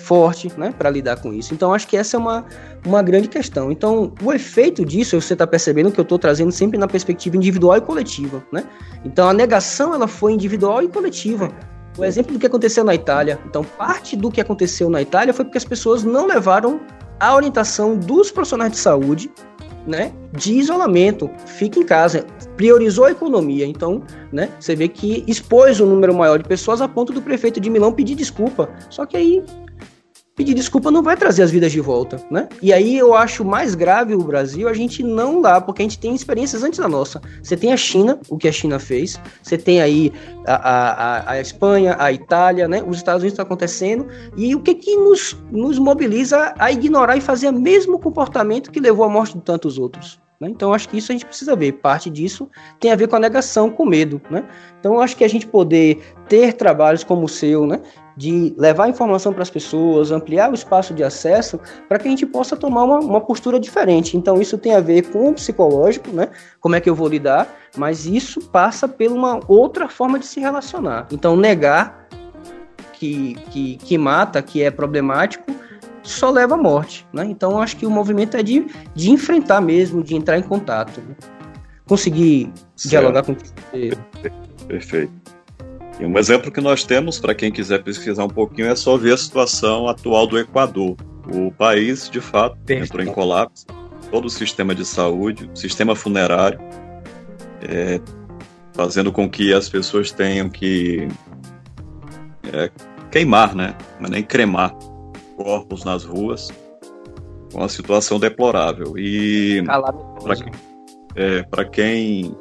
Forte né, para lidar com isso. Então, acho que essa é uma, uma grande questão. Então, o efeito disso, você está percebendo que eu estou trazendo sempre na perspectiva individual e coletiva. Né? Então, a negação ela foi individual e coletiva. O exemplo do que aconteceu na Itália. Então, parte do que aconteceu na Itália foi porque as pessoas não levaram a orientação dos profissionais de saúde né, de isolamento, fica em casa, priorizou a economia. Então, né, você vê que expôs um número maior de pessoas a ponto do prefeito de Milão pedir desculpa. Só que aí pedir desculpa não vai trazer as vidas de volta, né? E aí eu acho mais grave o Brasil a gente não lá, porque a gente tem experiências antes da nossa. Você tem a China, o que a China fez, você tem aí a, a, a Espanha, a Itália, né? Os Estados Unidos está acontecendo, e o que que nos, nos mobiliza a ignorar e fazer o mesmo comportamento que levou à morte de tantos outros? Né? Então, acho que isso a gente precisa ver. Parte disso tem a ver com a negação, com medo. Né? Então, acho que a gente poder ter trabalhos como o seu, né? De levar informação para as pessoas, ampliar o espaço de acesso, para que a gente possa tomar uma, uma, postura diferente. Então, isso tem a ver com o psicológico, né? Como é que eu vou lidar, mas isso passa por uma outra forma de se relacionar. Então, negar que, que, que mata, que é problemático, só leva à morte. Né? Então, acho que o movimento é de, de enfrentar mesmo, de entrar em contato. Né? Conseguir certo. dialogar com você.
Perfeito. E um exemplo que nós temos, para quem quiser pesquisar um pouquinho, é só ver a situação atual do Equador. O país, de fato, entrou em colapso. Todo o sistema de saúde, o sistema funerário, é, fazendo com que as pessoas tenham que é, queimar, né? Mas nem cremar corpos nas ruas, uma situação deplorável. E para quem, é, quem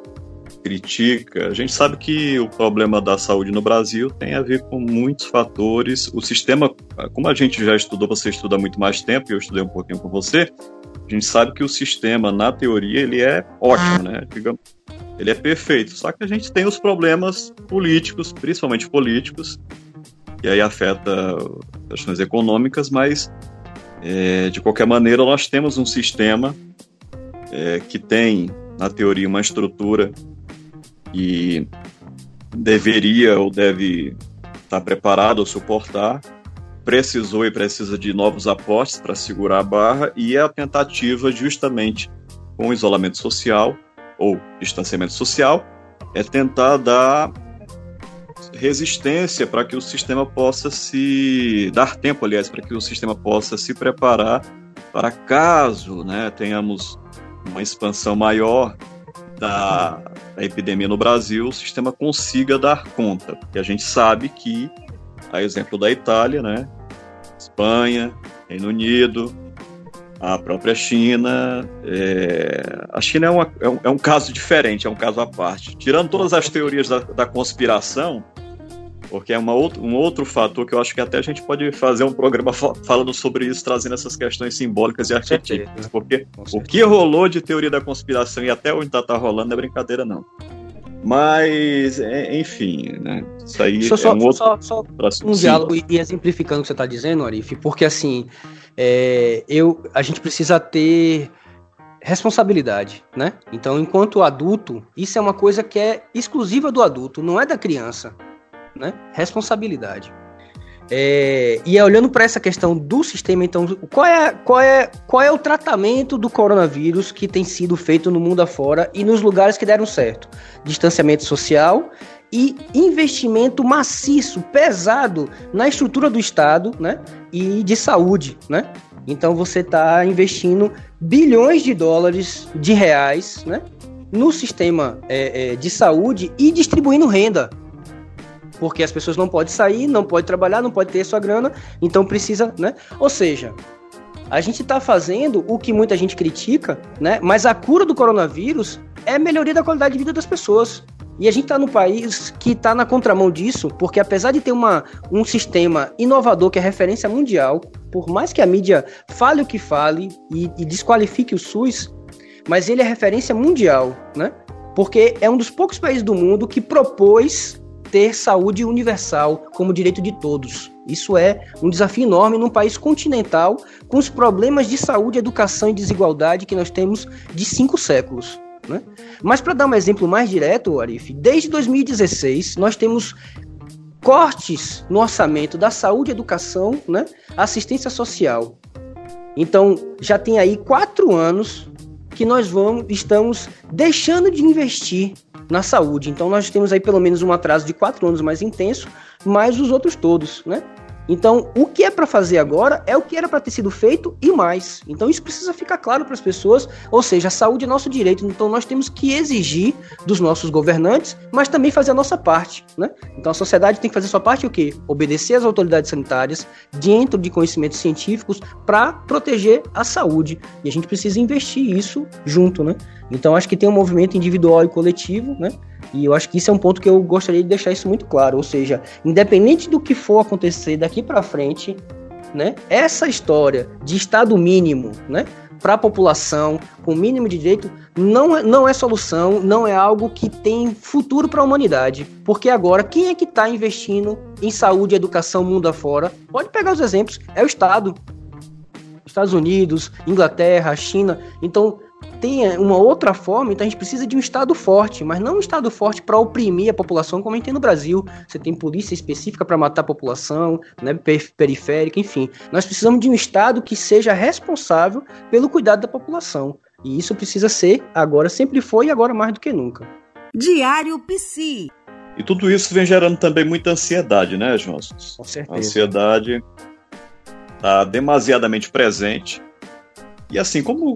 critica, a gente sabe que o problema da saúde no Brasil tem a ver com muitos fatores. O sistema, como a gente já estudou, você estuda muito mais tempo, e eu estudei um pouquinho com você, a gente sabe que o sistema, na teoria, ele é ótimo, né? Digamos, ele é perfeito. Só que a gente tem os problemas políticos, principalmente políticos, e aí afeta questões econômicas, mas é, de qualquer maneira nós temos um sistema é, que tem, na teoria, uma estrutura e deveria ou deve estar preparado a suportar, precisou e precisa de novos aportes para segurar a barra, e a tentativa, justamente com isolamento social ou distanciamento social, é tentar dar resistência para que o sistema possa se dar tempo, aliás, para que o sistema possa se preparar para caso, né, tenhamos uma expansão maior da, da epidemia no Brasil, o sistema consiga dar conta, porque a gente sabe que, a exemplo da Itália, né, Espanha, Reino Unido, a própria China. É... A China é, uma, é, um, é, um, caso diferente, é um caso à parte. Tirando todas as teorias da, da conspiração, porque é uma outro, um outro fator que eu acho que até a gente pode fazer um programa falando sobre isso, trazendo essas questões simbólicas e arquetípicas. Porque o que rolou de teoria da conspiração e até onde está tá rolando é brincadeira, não. Mas, é, enfim, né? Isso aí
só,
é
só,
um outro.
Só, só um diálogo e, exemplificando o que você está dizendo, Arif, porque assim, é, eu, a gente precisa ter responsabilidade, né? Então, enquanto adulto, isso é uma coisa que é exclusiva do adulto, não é da criança né? Responsabilidade. É, e é olhando para essa questão do sistema, então, qual é, qual, é, qual é o tratamento do coronavírus que tem sido feito no mundo afora e nos lugares que deram certo? Distanciamento social e investimento maciço, pesado na estrutura do Estado né, e de saúde. Né? Então você está investindo bilhões de dólares, de reais, né, no sistema é, é, de saúde e distribuindo renda porque as pessoas não podem sair, não podem trabalhar, não podem ter sua grana, então precisa, né? Ou seja, a gente está fazendo o que muita gente critica, né? Mas a cura do coronavírus é melhoria da qualidade de vida das pessoas. E a gente está no país que está na contramão disso, porque apesar de ter uma, um sistema inovador que é referência mundial, por mais que a mídia fale o que fale e, e desqualifique o SUS, mas ele é referência mundial, né? Porque é um dos poucos países do mundo que propôs ter saúde universal como direito de todos. Isso é um desafio enorme num país continental com os problemas de saúde, educação e desigualdade que nós temos de cinco séculos. Né? Mas para dar um exemplo mais direto, Arif, desde 2016 nós temos cortes no orçamento da saúde, educação, né? assistência social. Então já tem aí quatro anos que nós vamos, estamos deixando de investir na saúde. Então nós temos aí pelo menos um atraso de quatro anos mais intenso, mais os outros todos, né? Então, o que é para fazer agora é o que era para ter sido feito e mais. Então, isso precisa ficar claro para as pessoas. Ou seja, a saúde é nosso direito. Então, nós temos que exigir dos nossos governantes, mas também fazer a nossa parte. Né? Então, a sociedade tem que fazer a sua parte o quê? Obedecer às autoridades sanitárias dentro de conhecimentos científicos para proteger a saúde. E a gente precisa investir isso junto. Né? Então, acho que tem um movimento individual e coletivo, né? E eu acho que isso é um ponto que eu gostaria de deixar isso muito claro, ou seja, independente do que for acontecer daqui para frente, né? Essa história de estado mínimo, né, para a população, com mínimo de direito, não, é, não é solução, não é algo que tem futuro para a humanidade. Porque agora, quem é que está investindo em saúde educação mundo afora? Pode pegar os exemplos, é o Estado. Estados Unidos, Inglaterra, China. Então, tem uma outra forma, então a gente precisa de um Estado forte, mas não um Estado forte para oprimir a população, como a gente tem no Brasil. Você tem polícia específica para matar a população, né, periférica, enfim. Nós precisamos de um Estado que seja responsável pelo cuidado da população. E isso precisa ser, agora sempre foi e agora mais do que nunca.
Diário Psi.
E tudo isso vem gerando também muita ansiedade, né, João?
Com certeza.
A ansiedade está demasiadamente presente. E assim, como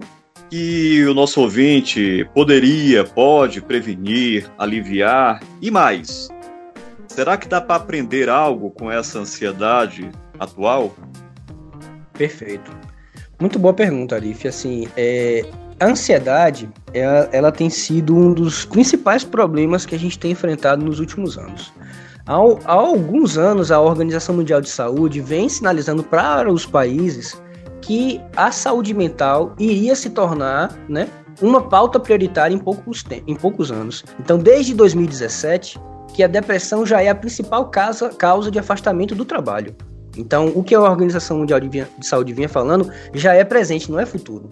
que o nosso ouvinte poderia, pode prevenir, aliviar e mais? Será que dá para aprender algo com essa ansiedade atual?
Perfeito. Muito boa pergunta, Arif. Assim, é, a ansiedade, ela, ela, tem sido um dos principais problemas que a gente tem enfrentado nos últimos anos. Há, há alguns anos, a Organização Mundial de Saúde vem sinalizando para os países que a saúde mental iria se tornar, né, uma pauta prioritária em poucos, em poucos anos. Então, desde 2017, que a depressão já é a principal causa, causa de afastamento do trabalho. Então, o que a Organização Mundial de Saúde vinha falando já é presente, não é futuro.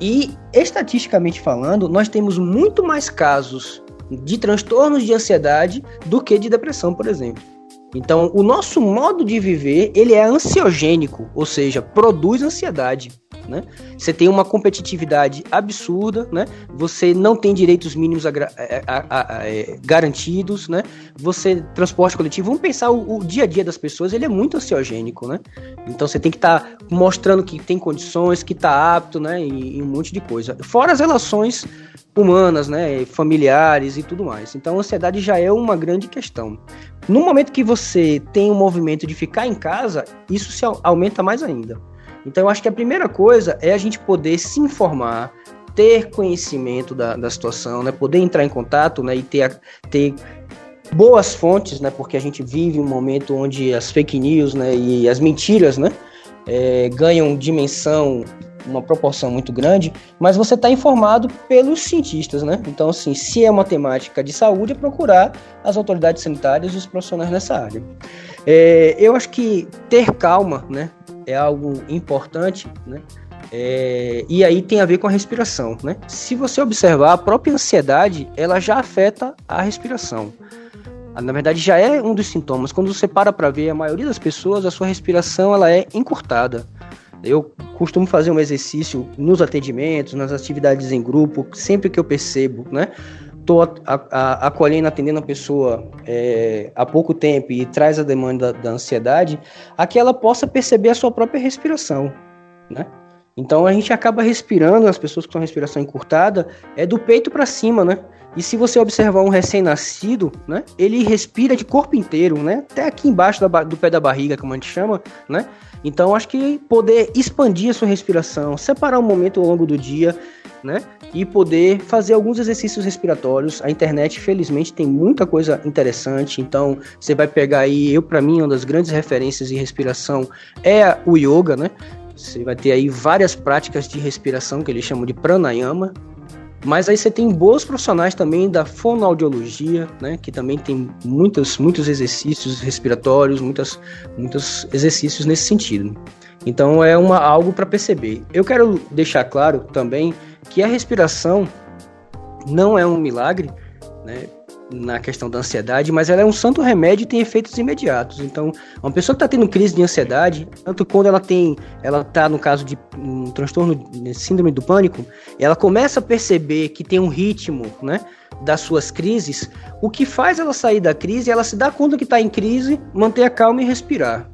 E, estatisticamente falando, nós temos muito mais casos de transtornos de ansiedade do que de depressão, por exemplo. Então, o nosso modo de viver, ele é ansiogênico, ou seja, produz ansiedade. Né? Você tem uma competitividade absurda, né? Você não tem direitos mínimos a, a, a, é, garantidos, né? Você transporte coletivo. Vamos pensar o, o, dia a dia das pessoas, ele é muito ansiogênico, né? Então você tem que estar tá mostrando que tem condições, que está apto, né? E, e, um monte de coisa. Fora as relações humanas, né? Familiares e tudo mais. Então a ansiedade já é uma grande questão. No momento que você tem um movimento de ficar em casa, isso se aumenta mais ainda. Então, eu acho que a primeira coisa é a gente poder se informar, ter conhecimento da, da situação, né? Poder entrar em contato, né? E ter, ter boas fontes, né? Porque a gente vive um momento onde as fake news, né? E as mentiras, né? É, ganham dimensão uma proporção muito grande, mas você está informado pelos cientistas, né? Então, assim, se é uma temática de saúde, é procurar as autoridades sanitárias e os profissionais nessa área. É, eu acho que ter calma, né, é algo importante, né? É, e aí tem a ver com a respiração, né? Se você observar, a própria ansiedade, ela já afeta a respiração. Na verdade, já é um dos sintomas. Quando você para para ver, a maioria das pessoas, a sua respiração, ela é encurtada. Eu costumo fazer um exercício nos atendimentos, nas atividades em grupo, sempre que eu percebo, né? estou acolhendo, atendendo a pessoa é, há pouco tempo e traz a demanda da, da ansiedade, a que ela possa perceber a sua própria respiração, né? Então a gente acaba respirando, as pessoas com respiração encurtada, é do peito para cima, né? E se você observar um recém-nascido, né? Ele respira de corpo inteiro, né? Até aqui embaixo da, do pé da barriga, como a gente chama, né? Então acho que poder expandir a sua respiração, separar um momento ao longo do dia, né? E poder fazer alguns exercícios respiratórios. A internet, felizmente, tem muita coisa interessante. Então, você vai pegar aí, eu para mim, uma das grandes referências em respiração é o yoga, né? Você vai ter aí várias práticas de respiração que eles chamam de pranayama, mas aí você tem bons profissionais também da fonoaudiologia, né, que também tem muitos, muitos exercícios respiratórios, muitas, muitos exercícios nesse sentido. Então é uma, algo para perceber. Eu quero deixar claro também que a respiração não é um milagre, né? Na questão da ansiedade, mas ela é um santo remédio e tem efeitos imediatos. Então, uma pessoa que está tendo crise de ansiedade, tanto quando ela tem, ela está no caso de um transtorno síndrome do pânico, ela começa a perceber que tem um ritmo, né, das suas crises. O que faz ela sair da crise, ela se dá conta que está em crise, manter a calma e respirar.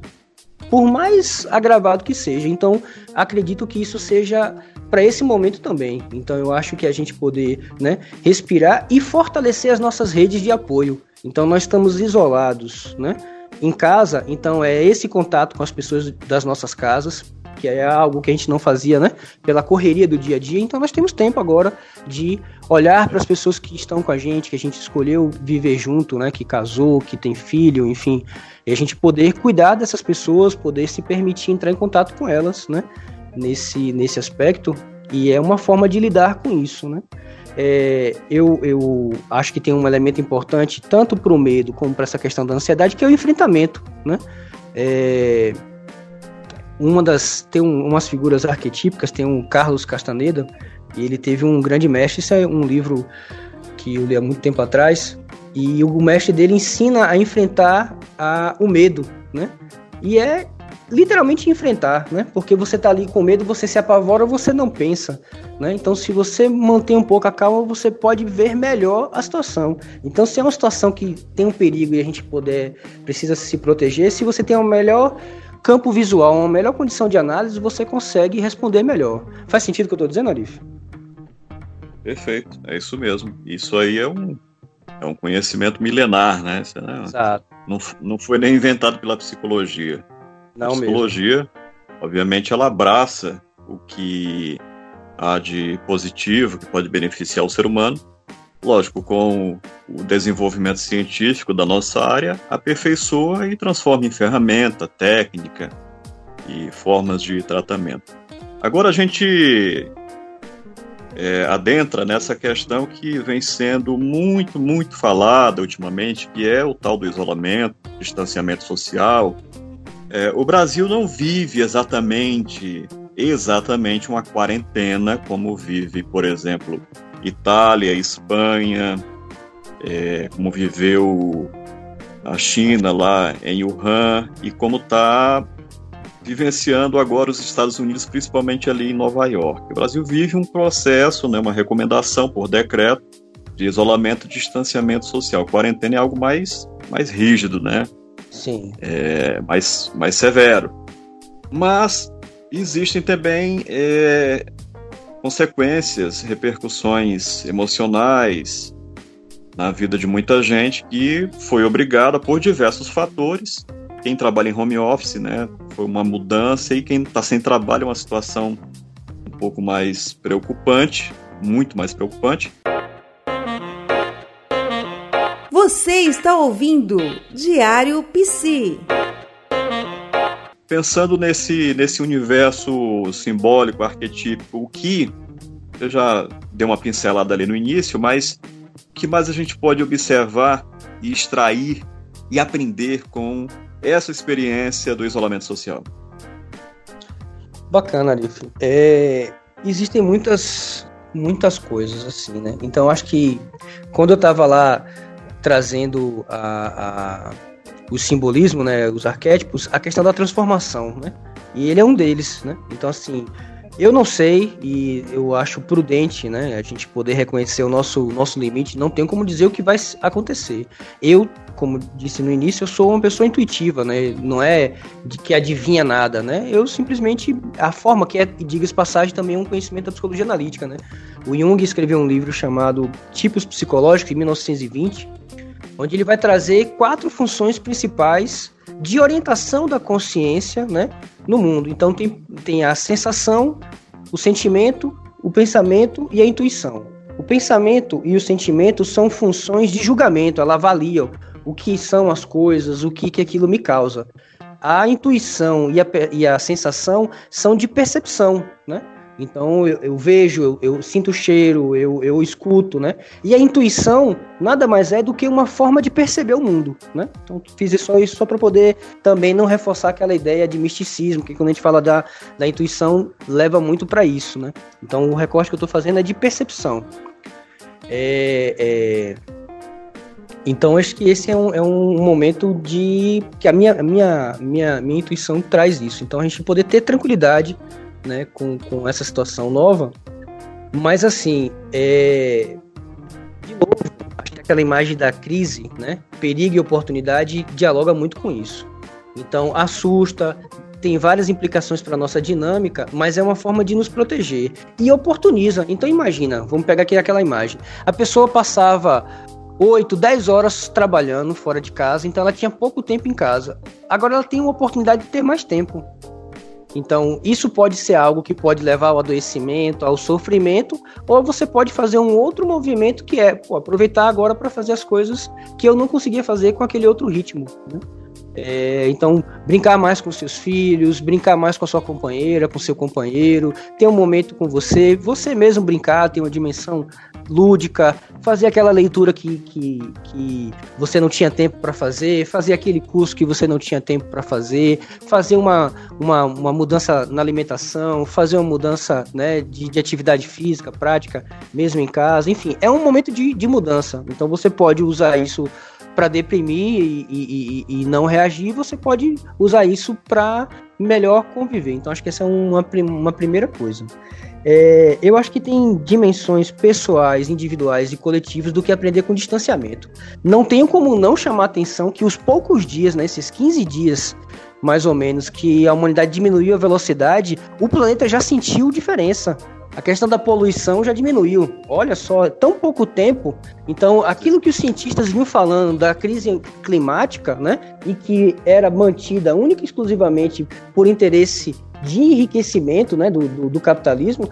Por mais agravado que seja. Então, acredito que isso seja para esse momento também. Então eu acho que a gente poder né, respirar e fortalecer as nossas redes de apoio. Então nós estamos isolados, né? Em casa, então é esse contato com as pessoas das nossas casas, que é algo que a gente não fazia, né? Pela correria do dia a dia. Então nós temos tempo agora de olhar para as pessoas que estão com a gente, que a gente escolheu viver junto, né? Que casou, que tem filho, enfim, e a gente poder cuidar dessas pessoas, poder se permitir entrar em contato com elas, né? Nesse, nesse aspecto e é uma forma de lidar com isso, né? É, eu, eu acho que tem um elemento importante tanto para o medo como para essa questão da ansiedade que é o enfrentamento, né? É, uma das tem um, umas figuras arquetípicas, tem um Carlos Castaneda e ele teve um grande mestre, isso é um livro que eu li há muito tempo atrás e o mestre dele ensina a enfrentar a, o medo, né? E é literalmente enfrentar, né? Porque você tá ali com medo, você se apavora, você não pensa, né? Então, se você mantém um pouco a calma, você pode ver melhor a situação. Então, se é uma situação que tem um perigo e a gente puder precisa se proteger, se você tem um melhor campo visual, uma melhor condição de análise, você consegue responder melhor. Faz sentido o que eu estou dizendo, Arif?
Perfeito, é isso mesmo. Isso aí é um, é um conhecimento milenar, né? Exato. Não, não foi nem inventado pela psicologia. Não a psicologia, mesmo. obviamente, ela abraça o que há de positivo, que pode beneficiar o ser humano. Lógico, com o desenvolvimento científico da nossa área, aperfeiçoa e transforma em ferramenta, técnica e formas de tratamento. Agora a gente é, adentra nessa questão que vem sendo muito, muito falada ultimamente, que é o tal do isolamento, distanciamento social, é, o Brasil não vive exatamente exatamente uma quarentena como vive, por exemplo, Itália, Espanha, é, como viveu a China lá em Wuhan e como está vivenciando agora os Estados Unidos, principalmente ali em Nova York. O Brasil vive um processo, né, uma recomendação por decreto de isolamento, distanciamento social. Quarentena é algo mais, mais rígido, né?
Sim.
É, mais, mais severo. Mas existem também é, consequências, repercussões emocionais na vida de muita gente que foi obrigada por diversos fatores quem trabalha em home office, né, foi uma mudança e quem está sem trabalho é uma situação um pouco mais preocupante, muito mais preocupante.
Você está ouvindo Diário PC.
Pensando nesse, nesse universo simbólico, arquetípico, o que eu já dei uma pincelada ali no início, mas o que mais a gente pode observar e extrair e aprender com essa experiência do isolamento social?
Bacana, Arif. É, existem muitas, muitas coisas assim, né? Então acho que quando eu estava lá trazendo a, a, o simbolismo, né, os arquétipos, a questão da transformação, né? E ele é um deles, né? Então assim, eu não sei e eu acho prudente, né, a gente poder reconhecer o nosso, nosso limite. Não tem como dizer o que vai acontecer. Eu, como disse no início, eu sou uma pessoa intuitiva, né? Não é de que adivinha nada, né? Eu simplesmente a forma que é, diga-se passagem, também é um conhecimento da psicologia analítica, né? O Jung escreveu um livro chamado Tipos Psicológicos em 1920, onde ele vai trazer quatro funções principais de orientação da consciência né, no mundo. Então tem, tem a sensação, o sentimento, o pensamento e a intuição. O pensamento e o sentimento são funções de julgamento, ela avalia o que são as coisas, o que, que aquilo me causa. A intuição e a, e a sensação são de percepção, né? Então eu, eu vejo, eu, eu, sinto o cheiro, eu, eu escuto, né? E a intuição nada mais é do que uma forma de perceber o mundo, né? Então fiz só isso só para poder também não reforçar aquela ideia de misticismo, que quando a gente fala da, da intuição leva muito para isso, né? Então o recorte que eu estou fazendo é de percepção. É, é... Então acho que esse é um, é um momento de que a minha, minha, minha, minha intuição traz isso. Então a gente poder ter tranquilidade né, com, com essa situação nova. Mas assim, é... de novo, acho que aquela imagem da crise, né, perigo e oportunidade dialoga muito com isso. Então assusta, tem várias implicações para nossa dinâmica, mas é uma forma de nos proteger e oportuniza. Então imagina, vamos pegar aqui aquela imagem. A pessoa passava 8, 10 horas trabalhando fora de casa, então ela tinha pouco tempo em casa. Agora ela tem uma oportunidade de ter mais tempo. Então, isso pode ser algo que pode levar ao adoecimento, ao sofrimento, ou você pode fazer um outro movimento que é pô, aproveitar agora para fazer as coisas que eu não conseguia fazer com aquele outro ritmo. Né? É, então, brincar mais com seus filhos, brincar mais com a sua companheira, com seu companheiro, ter um momento com você, você mesmo brincar, ter uma dimensão lúdica, fazer aquela leitura que, que, que você não tinha tempo para fazer, fazer aquele curso que você não tinha tempo para fazer, fazer uma, uma, uma mudança na alimentação, fazer uma mudança né, de, de atividade física, prática, mesmo em casa, enfim, é um momento de, de mudança. Então você pode usar isso para deprimir e, e, e, não reagir, você pode usar isso para melhor conviver. Então, acho que essa é uma, uma primeira coisa. É, eu acho que tem dimensões pessoais, individuais e coletivas do que aprender com distanciamento. Não tenho como não chamar atenção que os poucos dias, né, esses 15 dias mais ou menos, que a humanidade diminuiu a velocidade, o planeta já sentiu diferença a questão da poluição já diminuiu. Olha só, tão pouco tempo. Então, aquilo que os cientistas vinham falando da crise climática, né, e que era mantida única e exclusivamente por interesse de enriquecimento, né, do, do, do capitalismo,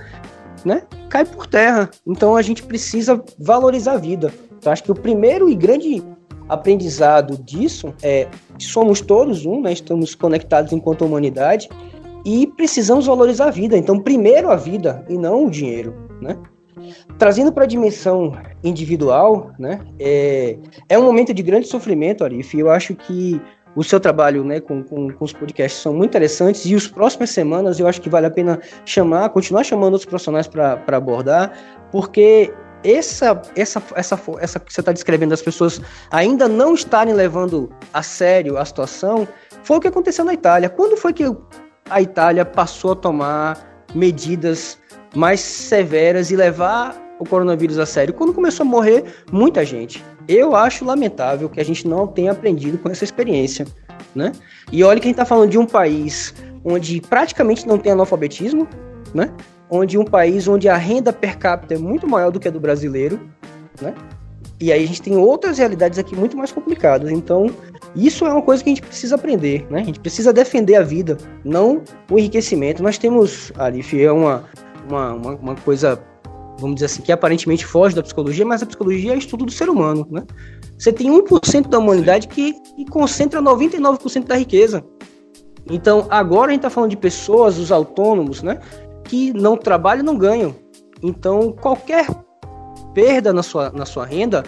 né, cai por terra. Então, a gente precisa valorizar a vida. Então, acho que o primeiro e grande aprendizado disso é somos todos um, né, estamos conectados enquanto humanidade e precisamos valorizar a vida. Então, primeiro a vida e não o dinheiro, né? Trazendo para a dimensão individual, né? É, é um momento de grande sofrimento, Arif. Eu acho que o seu trabalho né, com, com, com, os podcasts são muito interessantes e as próximas semanas eu acho que vale a pena chamar, continuar chamando outros profissionais para abordar, porque essa, essa, essa, essa que você está descrevendo das pessoas ainda não estarem levando a sério a situação, foi o que aconteceu na Itália. Quando foi que a Itália passou a tomar medidas mais severas e levar o coronavírus a sério? Quando começou a morrer muita gente. Eu acho lamentável que a gente não tenha aprendido com essa experiência, né? E olha que a gente está falando de um país onde praticamente não tem analfabetismo, né? Onde um país onde a renda per capita é muito maior do que a do brasileiro, né? E aí a gente tem outras realidades aqui muito mais complicadas. Então, isso é uma coisa que a gente precisa aprender, né? A gente precisa defender a vida, não o enriquecimento. Nós temos, Arif, é uma, uma, uma, uma coisa vamos dizer assim, que aparentemente foge da psicologia, mas a psicologia é estudo do ser humano, né? Você tem 1% da humanidade que, que concentra 99% da riqueza. Então, agora a gente está falando de pessoas, os autônomos, né? Que não trabalham e não ganham. Então, qualquer perda na sua, na sua renda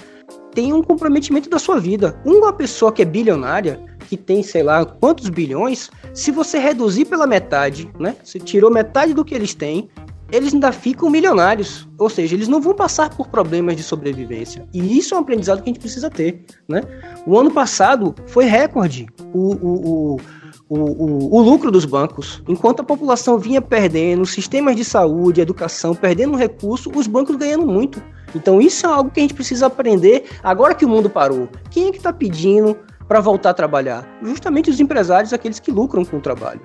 tem um comprometimento da sua vida. Uma pessoa que é bilionária, que tem, sei lá, quantos bilhões, se você reduzir pela metade, né? Você tirou metade do que eles têm, eles ainda ficam milionários. Ou seja, eles não vão passar por problemas de sobrevivência. E isso é um aprendizado que a gente precisa ter. Né? O ano passado foi recorde o, o, o, o, o lucro dos bancos. Enquanto a população vinha perdendo sistemas de saúde, educação, perdendo recurso, os bancos ganhando muito. Então isso é algo que a gente precisa aprender agora que o mundo parou. Quem é que está pedindo para voltar a trabalhar? Justamente os empresários, aqueles que lucram com o trabalho.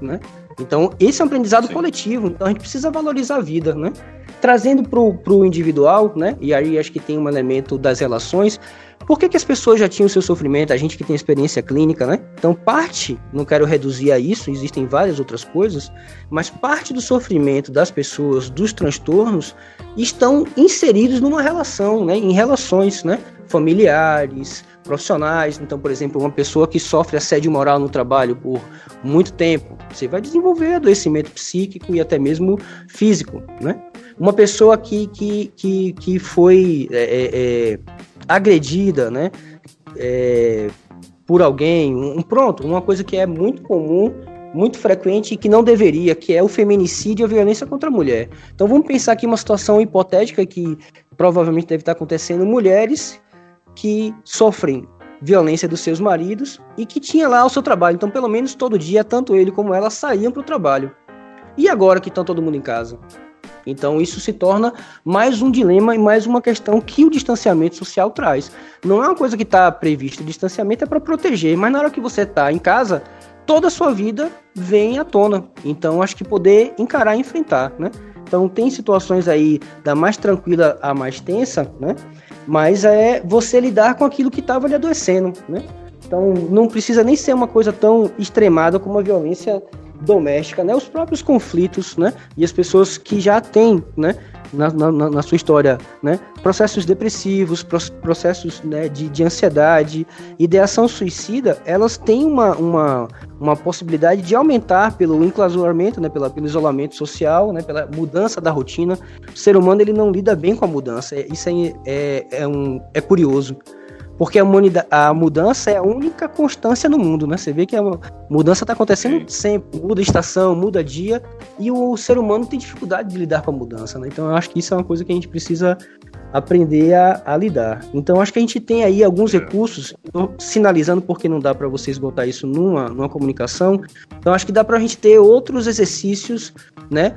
Né? Então, esse é um aprendizado Sim. coletivo, então a gente precisa valorizar a vida, né? Trazendo para o individual, né? E aí acho que tem um elemento das relações. Por que, que as pessoas já tinham o seu sofrimento? A gente que tem experiência clínica, né? Então, parte, não quero reduzir a isso, existem várias outras coisas, mas parte do sofrimento das pessoas, dos transtornos, estão inseridos numa relação, né? Em relações, né? Familiares, profissionais. Então, por exemplo, uma pessoa que sofre assédio moral no trabalho por muito tempo, você vai desenvolver adoecimento psíquico e até mesmo físico, né? Uma pessoa que, que, que, que foi é, é, é agredida, né? É, por alguém, um, pronto, uma coisa que é muito comum muito frequente e que não deveria, que é o feminicídio e a violência contra a mulher. Então vamos pensar aqui uma situação hipotética que provavelmente deve estar acontecendo mulheres que sofrem violência dos seus maridos e que tinha lá o seu trabalho. Então, pelo menos todo dia, tanto ele como ela saíam para o trabalho. E agora que estão todo mundo em casa? Então, isso se torna mais um dilema e mais uma questão que o distanciamento social traz. Não é uma coisa que está prevista. O distanciamento é para proteger, mas na hora que você está em casa, toda a sua vida vem à tona. Então, acho que poder encarar e enfrentar, né? Então, tem situações aí da mais tranquila à mais tensa, né? Mas é você lidar com aquilo que estava lhe adoecendo, né? Então não precisa nem ser uma coisa tão extremada como a violência doméstica, né? Os próprios conflitos, né? E as pessoas que já têm, né? Na, na, na sua história, né? Processos depressivos, processos né, de, de ansiedade, ideação suicida, elas têm uma, uma, uma possibilidade de aumentar pelo enclausuramento, né? Pela, pelo isolamento social, né? Pela mudança da rotina. O ser humano ele não lida bem com a mudança. Isso é, é, é, um, é curioso. Porque a, a mudança é a única constância no mundo, né? Você vê que a mudança está acontecendo sempre, muda estação, muda dia, e o ser humano tem dificuldade de lidar com a mudança, né? Então eu acho que isso é uma coisa que a gente precisa aprender a, a lidar. Então acho que a gente tem aí alguns é. recursos, sinalizando porque não dá para você esgotar isso numa, numa comunicação. Então acho que dá para a gente ter outros exercícios, né?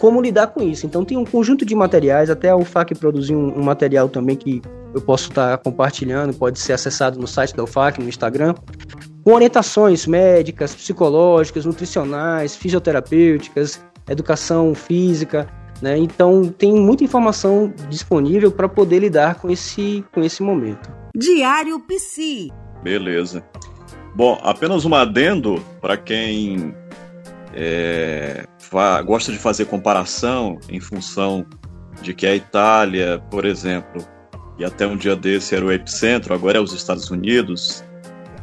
Como lidar com isso. Então tem um conjunto de materiais, até a UFAC produziu um, um material também que eu posso estar compartilhando, pode ser acessado no site da UFAC, no Instagram, com orientações médicas, psicológicas, nutricionais, fisioterapêuticas, educação física, né? Então tem muita informação disponível para poder lidar com esse, com esse momento.
Diário Psi.
Beleza. Bom, apenas um adendo para quem é, gosta de fazer comparação em função de que a Itália, por exemplo, e até um dia desse era o epicentro, agora é os Estados Unidos.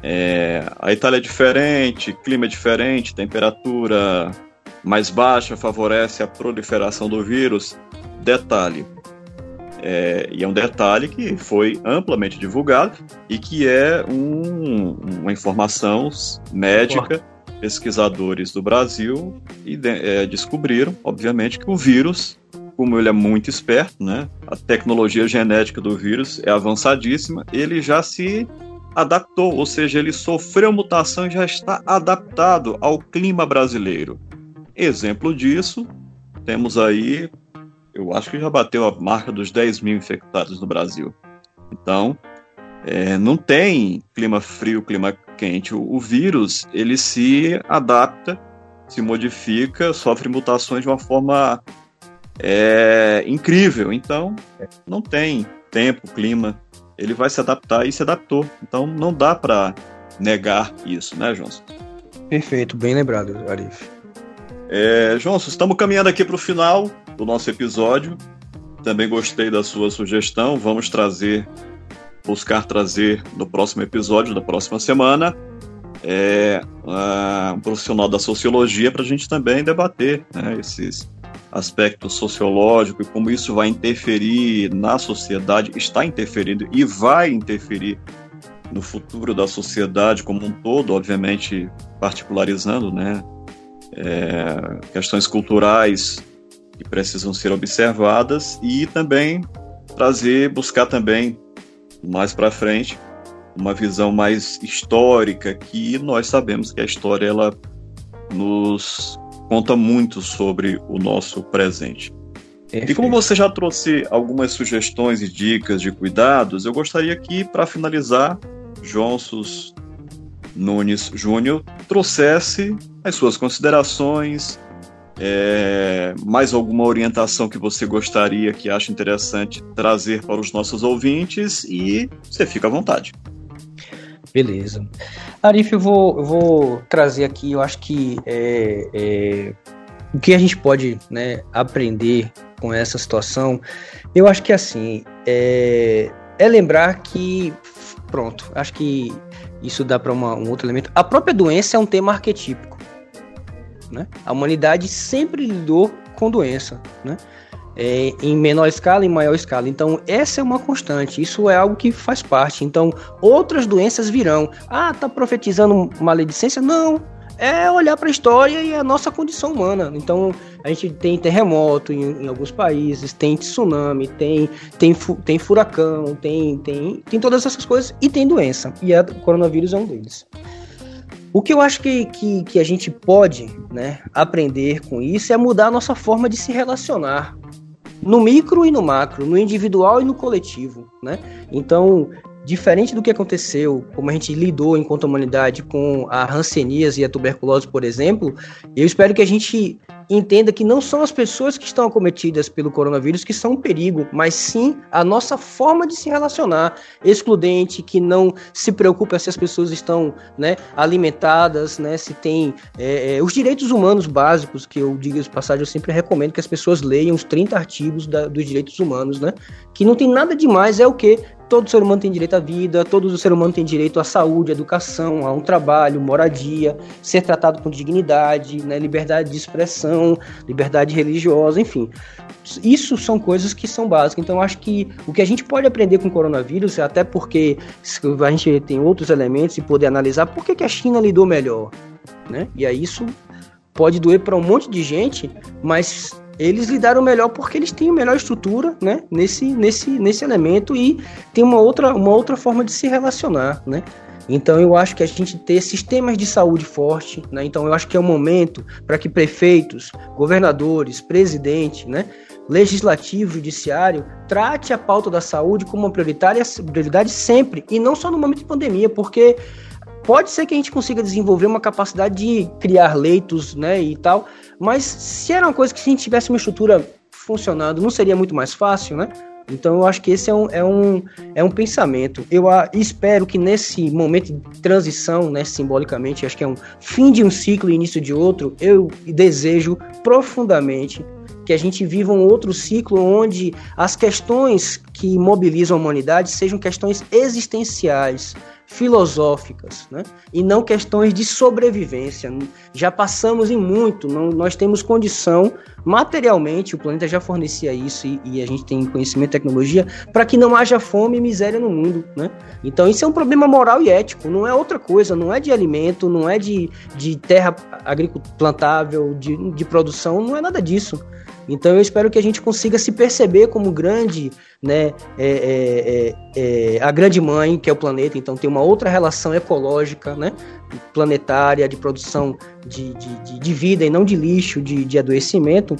É, a Itália é diferente, clima é diferente, temperatura mais baixa favorece a proliferação do vírus. Detalhe, é, e é um detalhe que foi amplamente divulgado e que é um, uma informação médica. Pesquisadores do Brasil e, é, descobriram, obviamente, que o vírus como ele é muito esperto, né? A tecnologia genética do vírus é avançadíssima, ele já se adaptou, ou seja, ele sofreu mutação e já está adaptado ao clima brasileiro. Exemplo disso, temos aí, eu acho que já bateu a marca dos 10 mil infectados no Brasil. Então, é, não tem clima frio, clima quente. O, o vírus ele se adapta, se modifica, sofre mutações de uma forma é, incrível. Então, não tem tempo, clima. Ele vai se adaptar e se adaptou. Então, não dá para negar isso, né, Johnson?
Perfeito, bem lembrado, Arif.
É, Johnson, estamos caminhando aqui para o final do nosso episódio. Também gostei da sua sugestão. Vamos trazer buscar trazer no próximo episódio, da próxima semana, é, uh, um profissional da sociologia para a gente também debater né, esses aspectos sociológicos e como isso vai interferir na sociedade, está interferindo e vai interferir no futuro da sociedade como um todo, obviamente particularizando, né, é, questões culturais que precisam ser observadas e também trazer, buscar também mais para frente, uma visão mais histórica, que nós sabemos que a história ela nos conta muito sobre o nosso presente. Perfeito. E como você já trouxe algumas sugestões e dicas de cuidados, eu gostaria que, para finalizar, Jonsos Nunes Júnior trouxesse as suas considerações, é, mais alguma orientação que você gostaria, que acha interessante trazer para os nossos ouvintes e você fica à vontade.
Beleza. Arif, eu vou, eu vou trazer aqui, eu acho que é, é, o que a gente pode né, aprender com essa situação, eu acho que assim, é, é lembrar que, pronto, acho que isso dá para um outro elemento. A própria doença é um tema arquetípico. Né? A humanidade sempre lidou com doença, né? É, em menor escala e maior escala. Então, essa é uma constante, isso é algo que faz parte. Então, outras doenças virão. Ah, tá profetizando maledicência? Não. É olhar para a história e a nossa condição humana. Então, a gente tem terremoto em, em alguns países, tem tsunami, tem, tem, tem furacão, tem, tem, tem todas essas coisas e tem doença. E o coronavírus é um deles. O que eu acho que, que, que, a gente pode né, aprender com isso é mudar a nossa forma de se relacionar. No micro e no macro, no individual e no coletivo. Né? Então, diferente do que aconteceu, como a gente lidou enquanto humanidade com a hanseníase e a tuberculose, por exemplo, eu espero que a gente entenda que não são as pessoas que estão acometidas pelo coronavírus que são um perigo, mas sim a nossa forma de se relacionar, excludente, que não se preocupa se as pessoas estão né, alimentadas, né, se tem é, é, os direitos humanos básicos, que eu digo de passagem, eu sempre recomendo que as pessoas leiam os 30 artigos da, dos direitos humanos, né, que não tem nada demais, é o que todo ser humano tem direito à vida, todo ser humano tem direito à saúde, à educação, a um trabalho, moradia, ser tratado com dignidade, né, liberdade de expressão, liberdade religiosa, enfim. Isso são coisas que são básicas. Então, acho que o que a gente pode aprender com o coronavírus, até porque a gente tem outros elementos e poder analisar por que, que a China lidou melhor. Né? E aí isso pode doer para um monte de gente, mas eles lidaram melhor porque eles têm melhor estrutura, né, nesse, nesse, nesse elemento e tem uma outra, uma outra forma de se relacionar, né. Então eu acho que a gente ter sistemas de saúde forte, né? Então eu acho que é o momento para que prefeitos, governadores, presidente, né, legislativo, judiciário, trate a pauta da saúde como uma prioritária, prioridade sempre e não só no momento de pandemia, porque pode ser que a gente consiga desenvolver uma capacidade de criar leitos, né, e tal, mas se era uma coisa que se a gente tivesse uma estrutura funcionando, não seria muito mais fácil, né? Então eu acho que esse é um, é um, é um pensamento. Eu a, espero que nesse momento de transição, né, simbolicamente, acho que é um fim de um ciclo e início de outro, eu desejo profundamente que a gente viva um outro ciclo onde as questões que mobilizam a humanidade sejam questões existenciais, filosóficas, né? e não questões de sobrevivência. Já passamos em muito, não, nós temos condição materialmente, o planeta já fornecia isso e, e a gente tem conhecimento e tecnologia para que não haja fome e miséria no mundo. Né? Então isso é um problema moral e ético, não é outra coisa, não é de alimento, não é de, de terra plantável, de, de produção, não é nada disso. Então eu espero que a gente consiga se perceber como grande, né, é, é, é, é, a grande mãe que é o planeta. Então tem uma outra relação ecológica, né, planetária de produção de, de, de vida e não de lixo, de, de adoecimento.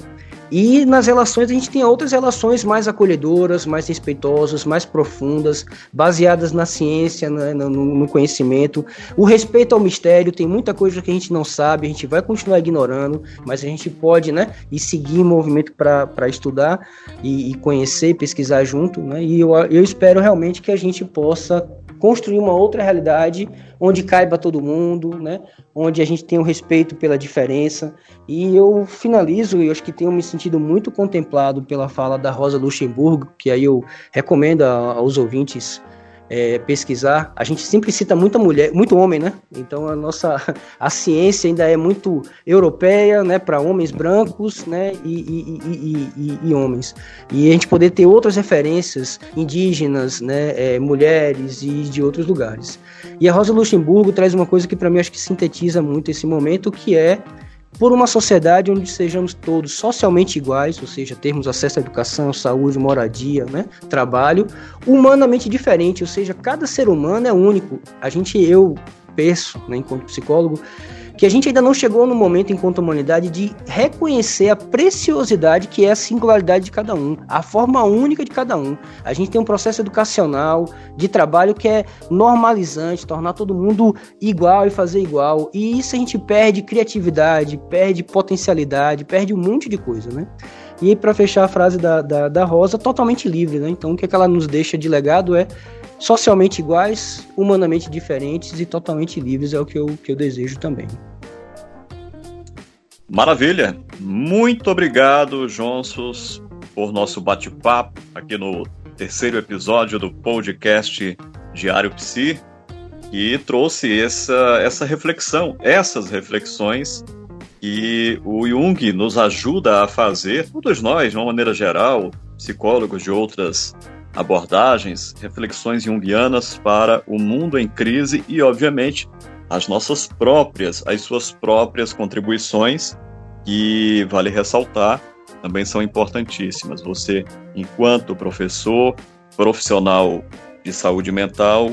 E nas relações a gente tem outras relações mais acolhedoras, mais respeitosas, mais profundas, baseadas na ciência, no, no, conhecimento. O respeito ao mistério, tem muita coisa que a gente não sabe, a gente vai continuar ignorando, mas a gente pode né, ir seguir movimento para estudar e, e, conhecer, pesquisar junto. Né, e eu, eu espero realmente que a gente possa construir uma outra realidade onde caiba todo mundo, né? Onde a gente tem o um respeito pela diferença. E eu finalizo, e acho que tenho me sentido muito contemplado pela fala da Rosa Luxemburgo, que aí eu recomendo aos ouvintes é, pesquisar, a gente sempre cita muita mulher, muito homem, né? Então a nossa a ciência ainda é muito europeia, né? Para homens brancos, né? E, e, e, e, homens. E a gente poder ter outras referências indígenas, né? É, mulheres e de outros lugares. E a Rosa Luxemburgo traz uma coisa que para mim acho que sintetiza muito esse momento, que é por uma sociedade onde sejamos todos socialmente iguais, ou seja, termos acesso à educação, saúde, moradia, né, trabalho, humanamente diferente, ou seja, cada ser humano é único. A gente, eu penso, né, enquanto psicólogo, que a gente ainda não chegou no momento, enquanto humanidade, de reconhecer a preciosidade que é a singularidade de cada um, a forma única de cada um. A gente tem um processo educacional, de trabalho que é normalizante, tornar todo mundo igual e fazer igual. E isso a gente perde criatividade, perde potencialidade, perde um monte de coisa, né? E para fechar a frase da, da, da Rosa, totalmente livre, né? Então, o que, é que ela nos deixa de legado é socialmente iguais, humanamente diferentes e totalmente livres, é o que eu, que eu desejo também.
Maravilha! Muito obrigado, Jonsos, por nosso bate-papo aqui no terceiro episódio do podcast Diário Psi, que trouxe essa, essa reflexão, essas reflexões que o Jung nos ajuda a fazer, todos nós, de uma maneira geral, psicólogos de outras abordagens, reflexões junguianas para o mundo em crise e, obviamente, as nossas próprias, as suas próprias contribuições, que vale ressaltar, também são importantíssimas. Você, enquanto professor, profissional de saúde mental,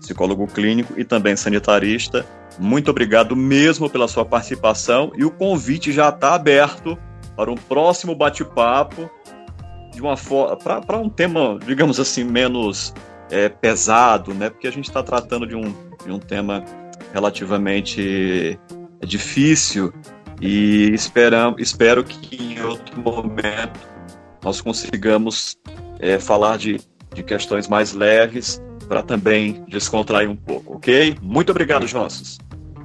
psicólogo clínico e também sanitarista, muito obrigado mesmo pela sua participação e o convite já está aberto para um próximo bate-papo de uma para um tema, digamos assim, menos é, pesado, né? Porque a gente está tratando de um, de um tema relativamente é, difícil e esperam, espero que em outro momento nós consigamos é, falar de, de questões mais leves para também descontrair um pouco, ok? Muito obrigado, Jossos.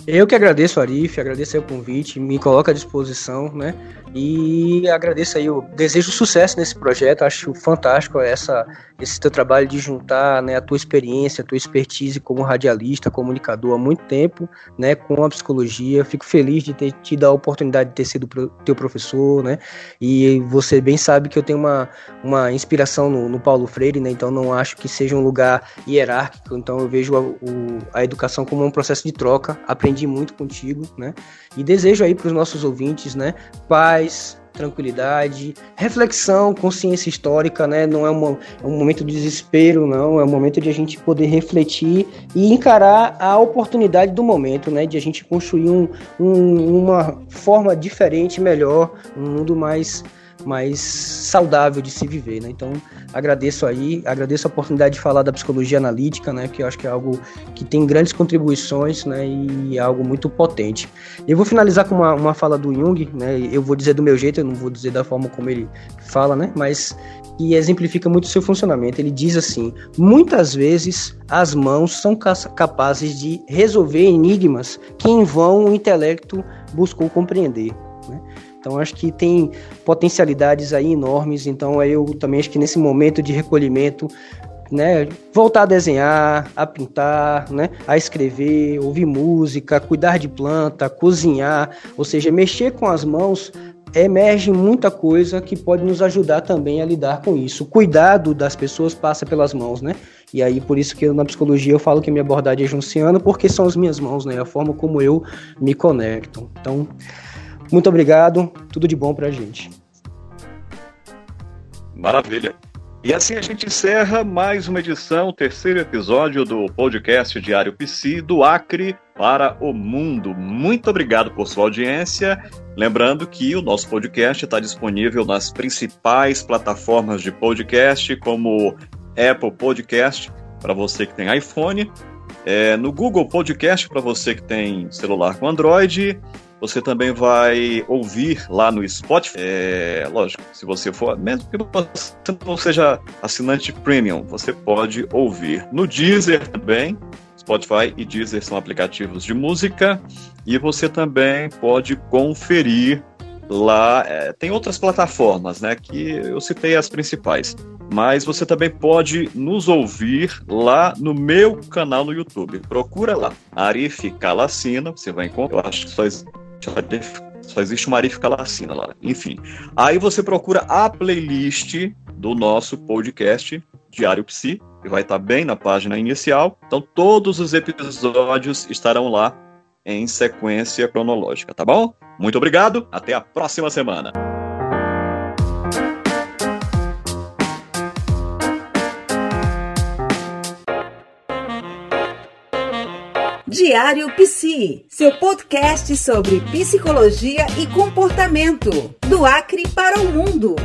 Eu que agradeço, Arif, agradeço o convite, me coloca à disposição, né? E agradeço aí, eu desejo sucesso nesse projeto, acho fantástico essa, esse teu trabalho de juntar né, a tua experiência, a tua expertise como radialista, comunicador há muito tempo, né, com a psicologia. Fico feliz de ter tido a oportunidade de ter sido teu professor, né? E você bem sabe que eu tenho uma, uma inspiração no, no Paulo Freire, né? Então não acho que seja um lugar hierárquico, então eu vejo a, o, a educação como um processo de troca. Aprendi muito contigo, né? E desejo aí para os nossos ouvintes, né, paz, tranquilidade, reflexão, consciência histórica, né? Não é, uma, é um momento de desespero, não. É um momento de a gente poder refletir e encarar a oportunidade do momento, né? De a gente construir um, um, uma forma diferente, melhor, um mundo mais mais saudável de se viver, né? Então, agradeço aí, agradeço a oportunidade de falar da psicologia analítica, né? Que eu acho que é algo que tem grandes contribuições, né? E é algo muito potente. Eu vou finalizar com uma, uma fala do Jung, né? Eu vou dizer do meu jeito, eu não vou dizer da forma como ele fala, né? Mas que exemplifica muito o seu funcionamento. Ele diz assim: muitas vezes as mãos são capazes de resolver enigmas que em vão o intelecto buscou compreender. Né? Então acho que tem potencialidades aí enormes. Então eu também acho que nesse momento de recolhimento, né, voltar a desenhar, a pintar, né, a escrever, ouvir música, cuidar de planta, cozinhar, ou seja, mexer com as mãos emerge muita coisa que pode nos ajudar também a lidar com isso. O cuidado das pessoas passa pelas mãos, né? E aí, por isso que eu, na psicologia eu falo que minha abordagem é junciana, porque são as minhas mãos, né? A forma como eu me conecto. Então, muito obrigado, tudo de bom pra gente.
Maravilha. E assim a gente encerra mais uma edição, terceiro episódio do podcast Diário Psi do Acre para o Mundo. Muito obrigado por sua audiência. Lembrando que o nosso podcast está disponível nas principais plataformas de podcast, como Apple Podcast, para você que tem iPhone, é, no Google Podcast, para você que tem celular com Android, você também vai ouvir lá no Spotify. É, lógico, se você for, mesmo que você não seja assinante premium, você pode ouvir. No Deezer também, Spotify e Deezer são aplicativos de música e você também pode conferir lá. É, tem outras plataformas, né? Que eu citei as principais. Mas você também pode nos ouvir lá no meu canal no YouTube. Procura lá, Arif Calacina, você vai encontrar. Eu acho que só só existe uma Arif Calacina lá. Enfim. Aí você procura a playlist do nosso podcast Diário Psi, que vai estar bem na página inicial. Então todos os episódios estarão lá em sequência cronológica, tá bom? Muito obrigado, até a próxima semana.
Diário Psi, seu podcast sobre psicologia e comportamento, do Acre para o mundo.